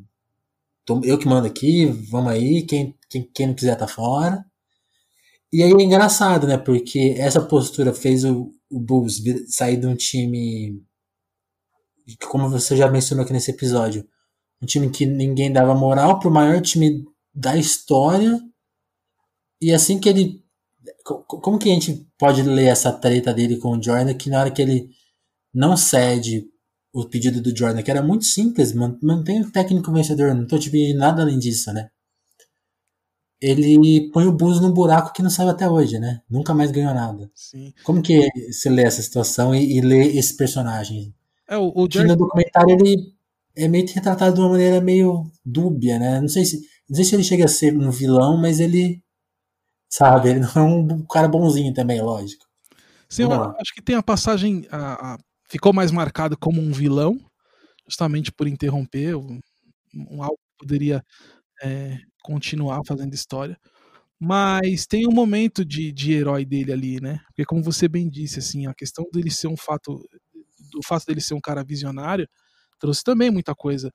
eu que mando aqui, vamos aí, quem, quem, quem não quiser tá fora. E aí é engraçado, né? Porque essa postura fez o, o Bulls sair de um time. Como você já mencionou aqui nesse episódio. Um time que ninguém dava moral pro maior time da história. E assim que ele. Como que a gente pode ler essa treta dele com o Jordan que na hora que ele não cede o pedido do Jordan, que era muito simples, mantém o técnico vencedor, não tô te pedindo nada além disso, né? Ele põe o Bulls num buraco que não saiu até hoje, né? Nunca mais ganhou nada.
Sim.
Como que você lê essa situação e, e lê esse personagem?
É, o, o
que no documentário ele é meio retratado de uma maneira meio dúbia, né? Não sei se, não sei se ele chega a ser um vilão, mas ele, sabe, ele não é um cara bonzinho também, lógico.
Sim, eu acho que tem a passagem, a, a ficou mais marcado como um vilão, justamente por interromper um, um algo que poderia é, continuar fazendo história. Mas tem um momento de, de herói dele ali, né? Porque como você bem disse, assim, a questão dele ser um fato, do fato dele ser um cara visionário, trouxe também muita coisa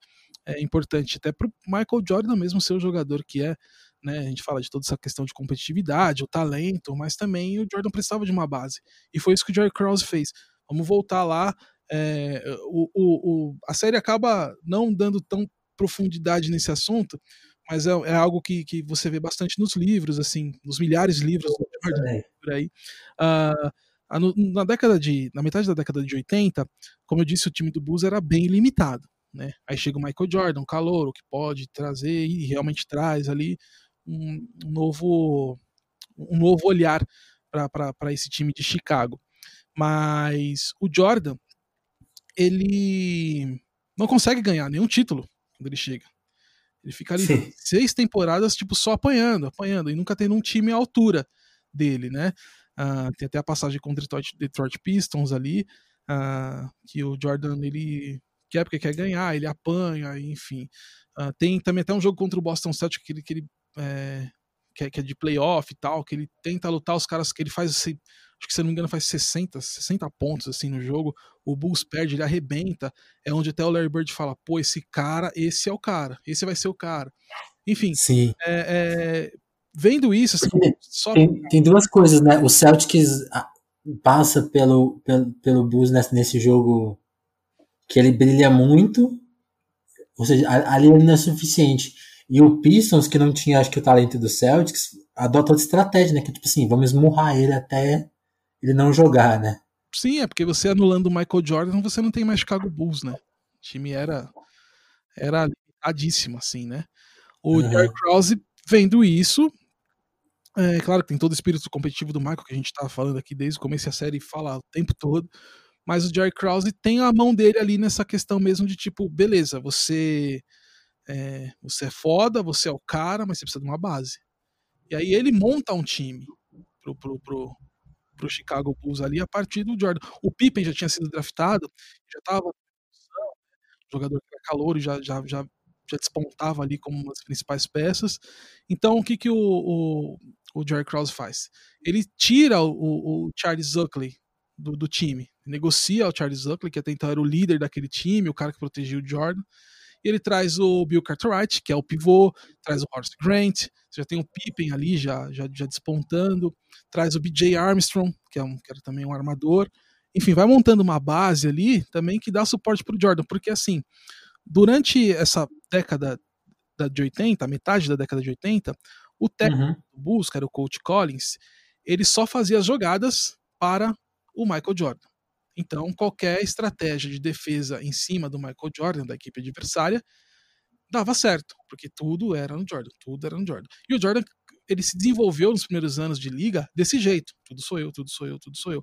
é, importante, até para o Michael Jordan mesmo ser o jogador que é, né? A gente fala de toda essa questão de competitividade, o talento, mas também o Jordan precisava de uma base. E foi isso que o Jerry Krause fez. Vamos voltar lá. É, o, o, o, a série acaba não dando tão profundidade nesse assunto, mas é, é, algo que, que você vê bastante nos livros, assim, nos milhares de livros por aí. Uh, na década de, na metade da década de 80, como eu disse, o time do Bulls era bem limitado, né? Aí chega o Michael Jordan, um calouro que pode trazer e realmente traz ali um, um novo, um novo olhar para esse time de Chicago. Mas o Jordan, ele não consegue ganhar nenhum título quando ele chega. Ele fica ali Sim. seis temporadas, tipo, só apanhando, apanhando, e nunca tendo um time à altura dele, né? Uh, tem até a passagem contra o Detroit, Detroit Pistons ali, uh, que o Jordan, ele quer porque quer ganhar, ele apanha, enfim. Uh, tem também até um jogo contra o Boston Celtics que ele, que ele é, que é, que é de playoff e tal, que ele tenta lutar os caras, que ele faz esse, acho que se não me engano faz 60, 60 pontos assim no jogo, o Bulls perde, ele arrebenta, é onde até o Larry Bird fala, pô, esse cara, esse é o cara, esse vai ser o cara. Enfim,
Sim.
É, é, vendo isso, assim,
só... tem, tem, duas coisas, né? O Celtics ah, passa pelo, pelo, pelo Bulls nesse, nesse jogo que ele brilha muito, ou seja, ali ele não é suficiente. E o Pistons, que não tinha, acho que, o talento do Celtics, adota outra estratégia, né? Que tipo assim, vamos esmurrar ele até ele não jogar, né?
Sim, é porque você anulando o Michael Jordan, você não tem mais Chicago Bulls, né? O time era era limitadíssimo, assim, né? O uhum. Jerry Krause, vendo isso, é claro que tem todo o espírito competitivo do Michael que a gente tava falando aqui desde o começo da série fala o tempo todo, mas o Jerry Krause tem a mão dele ali nessa questão mesmo de tipo, beleza, você é, você é foda, você é o cara, mas você precisa de uma base. E aí ele monta um time pro, pro, pro, pro Chicago Bulls ali a partir do Jordan. O Pippen já tinha sido draftado, já estava jogador que era calor e já, já, já, já despontava ali como uma das principais peças. Então o que, que o, o, o Jerry Krause faz? Ele tira o, o Charles Zuckley do, do time, negocia o Charles Zuckley, que até então era o líder daquele time, o cara que protegia o Jordan, e ele traz o Bill Cartwright, que é o pivô, traz o Horace Grant, já tem o Pippen ali já, já, já despontando, traz o BJ Armstrong, que, é um, que era também um armador. Enfim, vai montando uma base ali também que dá suporte para o Jordan, porque assim, durante essa década de 80, metade da década de 80, o técnico uhum. do Bulls, que era o Coach Collins, ele só fazia as jogadas para o Michael Jordan. Então, qualquer estratégia de defesa em cima do Michael Jordan, da equipe adversária, dava certo, porque tudo era no Jordan, tudo era no Jordan. E o Jordan, ele se desenvolveu nos primeiros anos de liga desse jeito, tudo sou eu, tudo sou eu, tudo sou eu.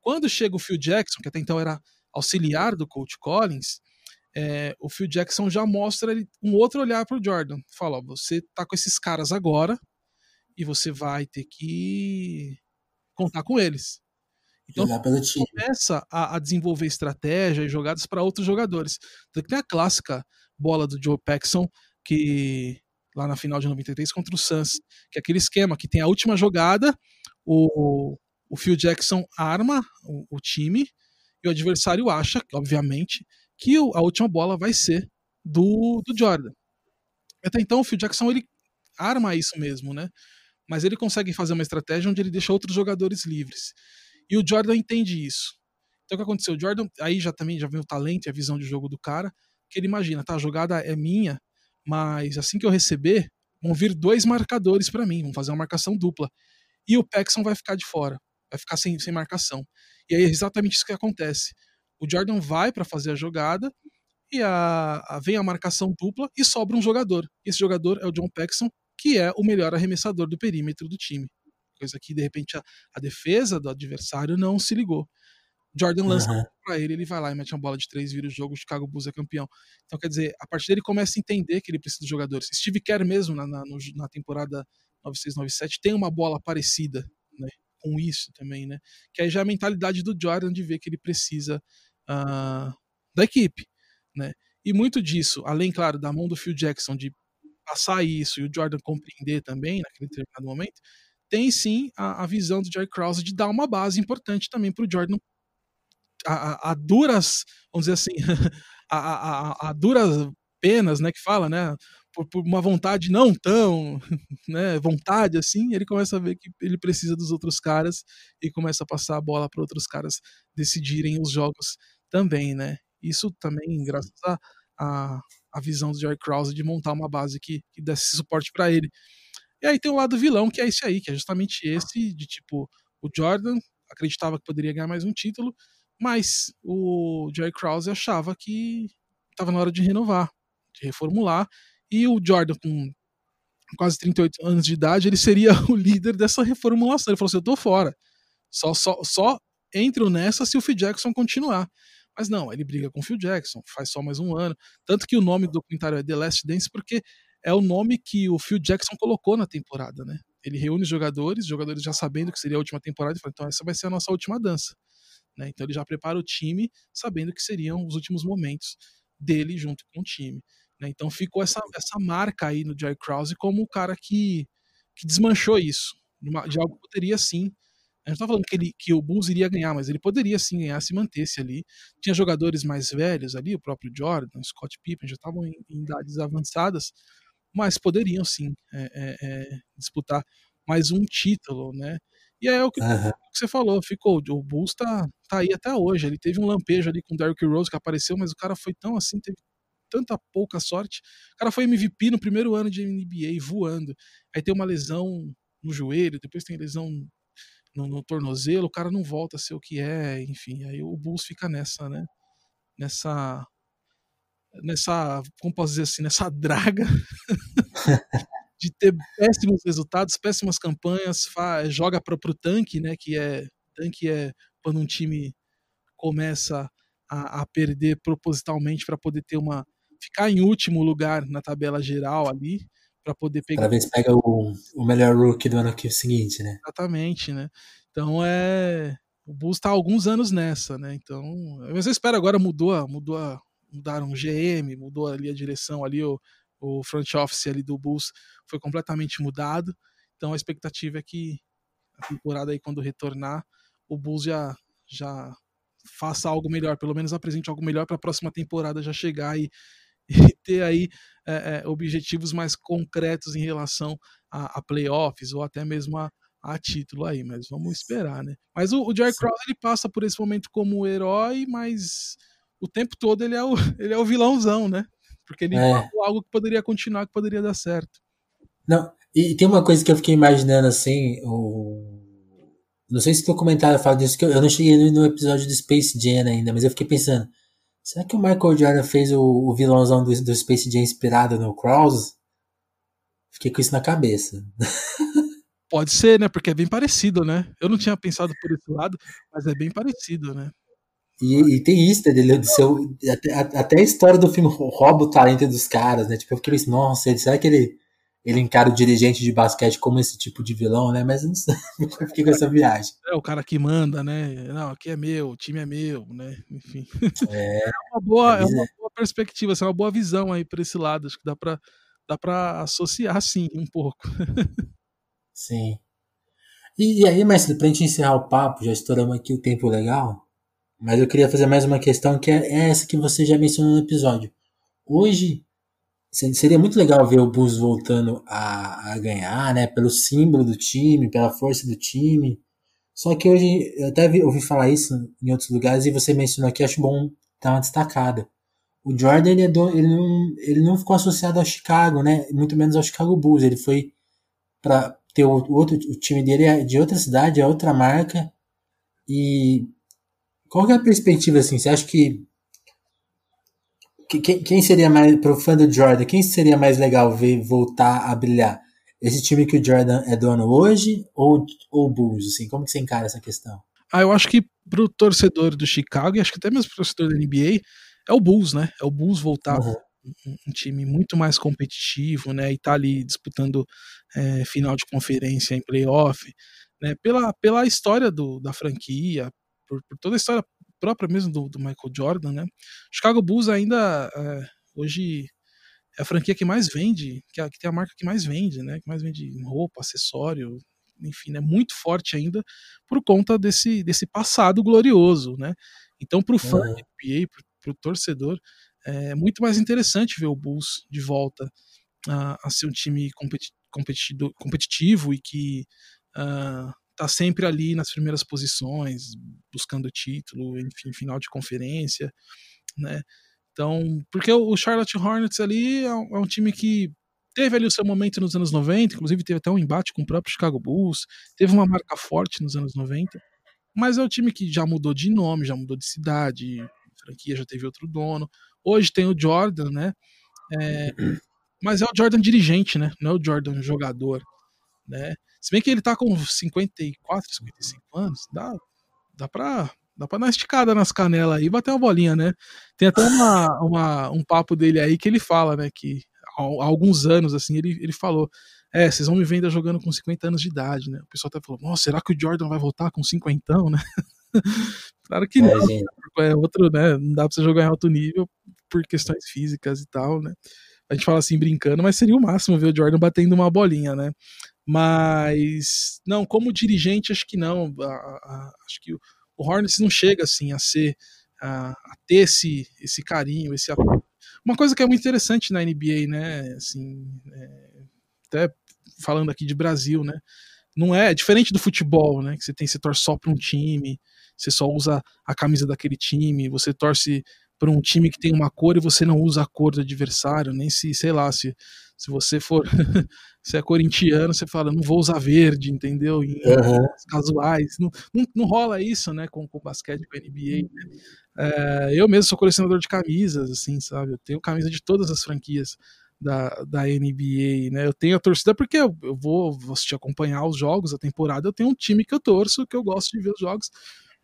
Quando chega o Phil Jackson, que até então era auxiliar do coach Collins, é, o Phil Jackson já mostra um outro olhar para o Jordan. Fala, ó, você tá com esses caras agora e você vai ter que contar com eles. Então começa a, a, desenvolver estratégia e jogadas para outros jogadores. Então, tem a clássica bola do Joe Paxson, que lá na final de 93 contra o Suns, que é aquele esquema que tem a última jogada, o, o Phil Jackson arma o, o time e o adversário acha, obviamente, que a última bola vai ser do, do Jordan. Até então o Phil Jackson ele arma isso mesmo, né? mas ele consegue fazer uma estratégia onde ele deixa outros jogadores livres. E o Jordan entende isso. Então o que aconteceu? O Jordan, aí já também já vem o talento e a visão de jogo do cara, que ele imagina, tá, a jogada é minha, mas assim que eu receber, vão vir dois marcadores para mim, vão fazer uma marcação dupla. E o Paxson vai ficar de fora, vai ficar sem, sem marcação. E aí é exatamente isso que acontece. O Jordan vai para fazer a jogada e a, a, vem a marcação dupla e sobra um jogador. Esse jogador é o John Paxson, que é o melhor arremessador do perímetro do time. Coisa que, de repente, a, a defesa do adversário não se ligou. Jordan lança uhum. para ele, ele vai lá e mete uma bola de três, vira o jogo, o Chicago Bulls é campeão. Então, quer dizer, a partir dele começa a entender que ele precisa de jogadores. Steve Kerr mesmo, na, na, na temporada 96-97, tem uma bola parecida né, com isso também, né? Que aí já é a mentalidade do Jordan de ver que ele precisa uh, da equipe, né? E muito disso, além, claro, da mão do Phil Jackson de passar isso e o Jordan compreender também naquele determinado momento, tem sim a, a visão do Jerry Krause de dar uma base importante também para o Jordan a, a, duras, vamos dizer assim, a, a, a, duras penas, né, que fala, né, por, por, uma vontade não tão, né, vontade assim, ele começa a ver que ele precisa dos outros caras e começa a passar a bola para outros caras decidirem os jogos também, né. Isso também graças a, a, a visão do Jerry Krause de montar uma base que, que desse suporte para ele. E aí tem o lado vilão, que é esse aí, que é justamente esse de tipo, o Jordan acreditava que poderia ganhar mais um título, mas o Jerry Krause achava que estava na hora de renovar, de reformular, e o Jordan, com quase 38 anos de idade, ele seria o líder dessa reformulação. Ele falou assim: eu tô fora. Só, só, só entro nessa se o Phil Jackson continuar. Mas não, ele briga com o Phil Jackson, faz só mais um ano. Tanto que o nome do documentário é The Last Dance, porque é o nome que o Phil Jackson colocou na temporada, né? Ele reúne os jogadores, jogadores já sabendo que seria a última temporada, e fala, então essa vai ser a nossa última dança. Né? Então ele já prepara o time sabendo que seriam os últimos momentos dele junto com o time. Né? Então ficou essa, essa marca aí no Jerry Krause como o cara que, que desmanchou isso, de algo que poderia sim. A gente não tá falando que, ele, que o Bulls iria ganhar, mas ele poderia sim ganhar se mantesse ali. Tinha jogadores mais velhos ali, o próprio Jordan, Scott Pippen, já estavam em, em idades avançadas, mas poderiam sim é, é, é, disputar mais um título, né? E aí é o que, uhum. você falou, ficou. O Bulls tá, tá aí até hoje. Ele teve um lampejo ali com o Derrick Rose que apareceu, mas o cara foi tão assim, teve tanta pouca sorte. O cara foi MVP no primeiro ano de NBA, voando. Aí tem uma lesão no joelho, depois tem lesão no, no, tornozelo, o cara não volta a ser o que é, enfim. Aí o Bulls fica nessa, né? Nessa. Nessa. Como posso dizer assim? Nessa draga. de ter péssimos resultados, péssimas campanhas, joga para o tanque, né? Que é tanque é quando um time começa a, a perder propositalmente para poder ter uma ficar em último lugar na tabela geral ali para poder pegar.
Cada vez pega o, o melhor rookie do ano seguinte, né?
Exatamente, né? Então é o Bulls está há alguns anos nessa, né? Então, mas eu espero agora mudou, mudou, mudaram o GM, mudou ali a direção ali o o front office ali do Bulls foi completamente mudado. Então a expectativa é que a temporada aí quando retornar, o Bulls já já faça algo melhor, pelo menos apresente algo melhor para a próxima temporada já chegar e, e ter aí é, é, objetivos mais concretos em relação a, a playoffs ou até mesmo a, a, título aí, mas vamos esperar, né? Mas o, o Jerry Krause ele passa por esse momento como herói, mas o tempo todo ele é o, ele é o vilãozão, né? Porque ele é. algo que poderia continuar, que poderia dar certo.
Não, e tem uma coisa que eu fiquei imaginando assim, o... não sei se o documentário fala disso, que eu, não cheguei no episódio do Space Jam ainda, mas eu fiquei pensando, será que o Michael Jordan fez o, o vilãozão do, do Space Jam inspirado no Krause? Fiquei com isso na cabeça.
Pode ser, né? Porque é bem parecido, né? Eu não tinha pensado por esse lado, mas é bem parecido, né?
E, e, tem isso, dele, de seu, até, até a história do filme rouba o talento dos caras, né? Tipo, eu fiquei assim, nossa, será que ele, ele encara o dirigente de basquete como esse tipo de vilão, né? Mas eu não sei, eu fiquei com essa viagem.
É o cara que manda, né? Não, aqui é meu, o time é meu, né? Enfim. É, é uma, boa, é, é uma boa perspectiva, assim, é uma boa visão aí para esse lado. Acho que dá para dá pra associar, sim, um pouco.
sim. E, e aí, Marcelo, pra gente encerrar o papo, já estouramos aqui o tempo legal. Mas eu queria fazer mais uma questão que é essa que você já mencionou no episódio. Hoje, seria muito legal ver o Bulls voltando a, a, ganhar, né? Pelo símbolo do time, pela força do time. Só que hoje, eu até vi, ouvi falar isso em outros lugares e você mencionou aqui, acho bom dar uma destacada. O Jordan, ele, é do, ele, não, ele não ficou associado ao Chicago, né? Muito menos ao Chicago Bulls. Ele foi para ter o, outro, o time dele é de outra cidade, é outra marca. E qual é a perspectiva, assim? Você acha que quem, quem seria mais, pro fã do Jordan, quem seria mais legal ver voltar a brilhar? Esse time que o Jordan é dono hoje ou o Bulls? Assim, como que você encara essa questão?
Ah, eu acho que pro torcedor do Chicago, e acho que até mesmo pro torcedor da NBA, é o Bulls, né? É o Bulls voltar uhum. um, um, time muito mais competitivo, né? E tá ali disputando é, final de conferência em playoff, né? Pela, pela história do, da franquia, por, por toda a história própria mesmo do, do Michael Jordan, né? Chicago Bulls ainda é, hoje é a franquia que mais vende, que, é, que, tem a marca que mais vende, né? Que mais vende roupa, acessório, enfim, é né? muito forte ainda por conta desse, desse passado glorioso, né? Então, para o fã uhum. NBA, para o torcedor, é muito mais interessante ver o Bulls de volta a, a ser um time competi competitivo e que uh, tá sempre ali nas primeiras posições, buscando título, enfim, final de conferência, né? Então, porque o Charlotte Hornets ali é um, é um time que teve ali o seu momento nos anos 90, inclusive teve até um embate com o próprio Chicago Bulls, teve uma marca forte nos anos 90, mas é um time que já mudou de nome, já mudou de cidade, a franquia já teve outro dono. Hoje tem o Jordan, né? É, mas é o Jordan dirigente, né? Não é o Jordan jogador, né? Se bem que ele tá com 54, 55 anos, dá, dá pra. Dá pra dar uma esticada nas canelas aí e bater uma bolinha, né? Tem até uma, uma, um papo dele aí que ele fala, né? Que há, há alguns anos, assim, ele, ele falou: É, vocês vão me vender jogando com 50 anos de idade, né? O pessoal até falou: Nossa, será que o Jordan vai voltar com 50, né? claro que não. É, é outro, né? Não dá pra você jogar em alto nível por questões físicas e tal, né? A gente fala assim brincando, mas seria o máximo ver o Jordan batendo uma bolinha, né? Mas, não, como dirigente, acho que não. A, a, acho que o, o Hornets não chega assim a ser, a, a ter esse, esse carinho, esse. Uma coisa que é muito interessante na NBA, né? Assim, é, até falando aqui de Brasil, né? Não é, é diferente do futebol, né? Que você tem, você torce só para um time, você só usa a camisa daquele time, você torce para um time que tem uma cor e você não usa a cor do adversário, nem se, sei lá, se, se você for, se é corintiano, você fala, não vou usar verde, entendeu? Em uhum. casuais. Não, não, não, rola isso, né, com, com o basquete, com a NBA. Né? É, eu mesmo sou colecionador de camisas, assim, sabe? Eu tenho camisa de todas as franquias da, da NBA, né? Eu tenho a torcida porque eu, eu vou, vou assistir acompanhar os jogos, a temporada, eu tenho um time que eu torço, que eu gosto de ver os jogos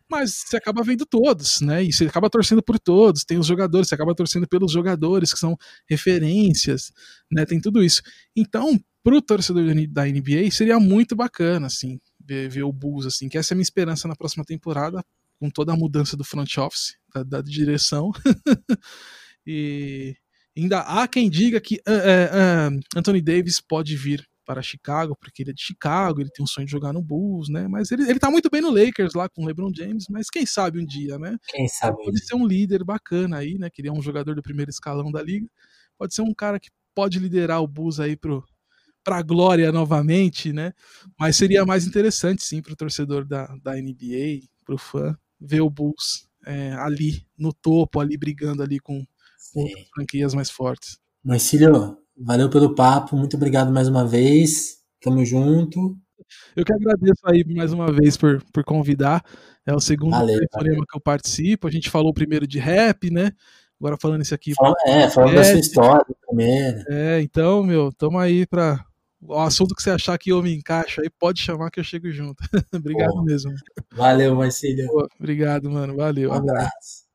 mas você acaba vendo todos, né? E você acaba torcendo por todos. Tem os jogadores, você acaba torcendo pelos jogadores que são referências, né? Tem tudo isso. Então, pro torcedor da NBA seria muito bacana, assim, ver, ver o Bulls, assim, que essa é a minha esperança na próxima temporada, com toda a mudança do front office, da, da direção. e ainda há quem diga que uh, uh, uh, Anthony Davis pode vir para Chicago, porque ele é de Chicago, ele tem um sonho de jogar no Bulls, né? Mas ele, ele tá muito bem no Lakers lá com o LeBron James, mas quem sabe um dia, né?
Quem sabe.
Pode ser um líder bacana aí, né? Que ele é um jogador do primeiro escalão da liga. Pode ser um cara que pode liderar o Bulls aí pro para glória novamente, né? Mas seria mais interessante sim para o torcedor da, da NBA, para o fã, ver o Bulls é, ali no topo, ali brigando ali com, com franquias mais fortes.
Mas Cílio, Valeu pelo papo, muito obrigado mais uma vez. Tamo junto.
Eu que agradeço aí mais uma vez por, por convidar. É o segundo programa que eu participo. A gente falou primeiro de rap, né? Agora falando isso aqui.
Fala, é, falando da sua história primeiro.
É, então, meu, tamo aí pra. O assunto que você achar que eu me encaixa aí, pode chamar que eu chego junto. obrigado Pô. mesmo.
Valeu, Marcílio.
obrigado, mano. Valeu.
Um abraço.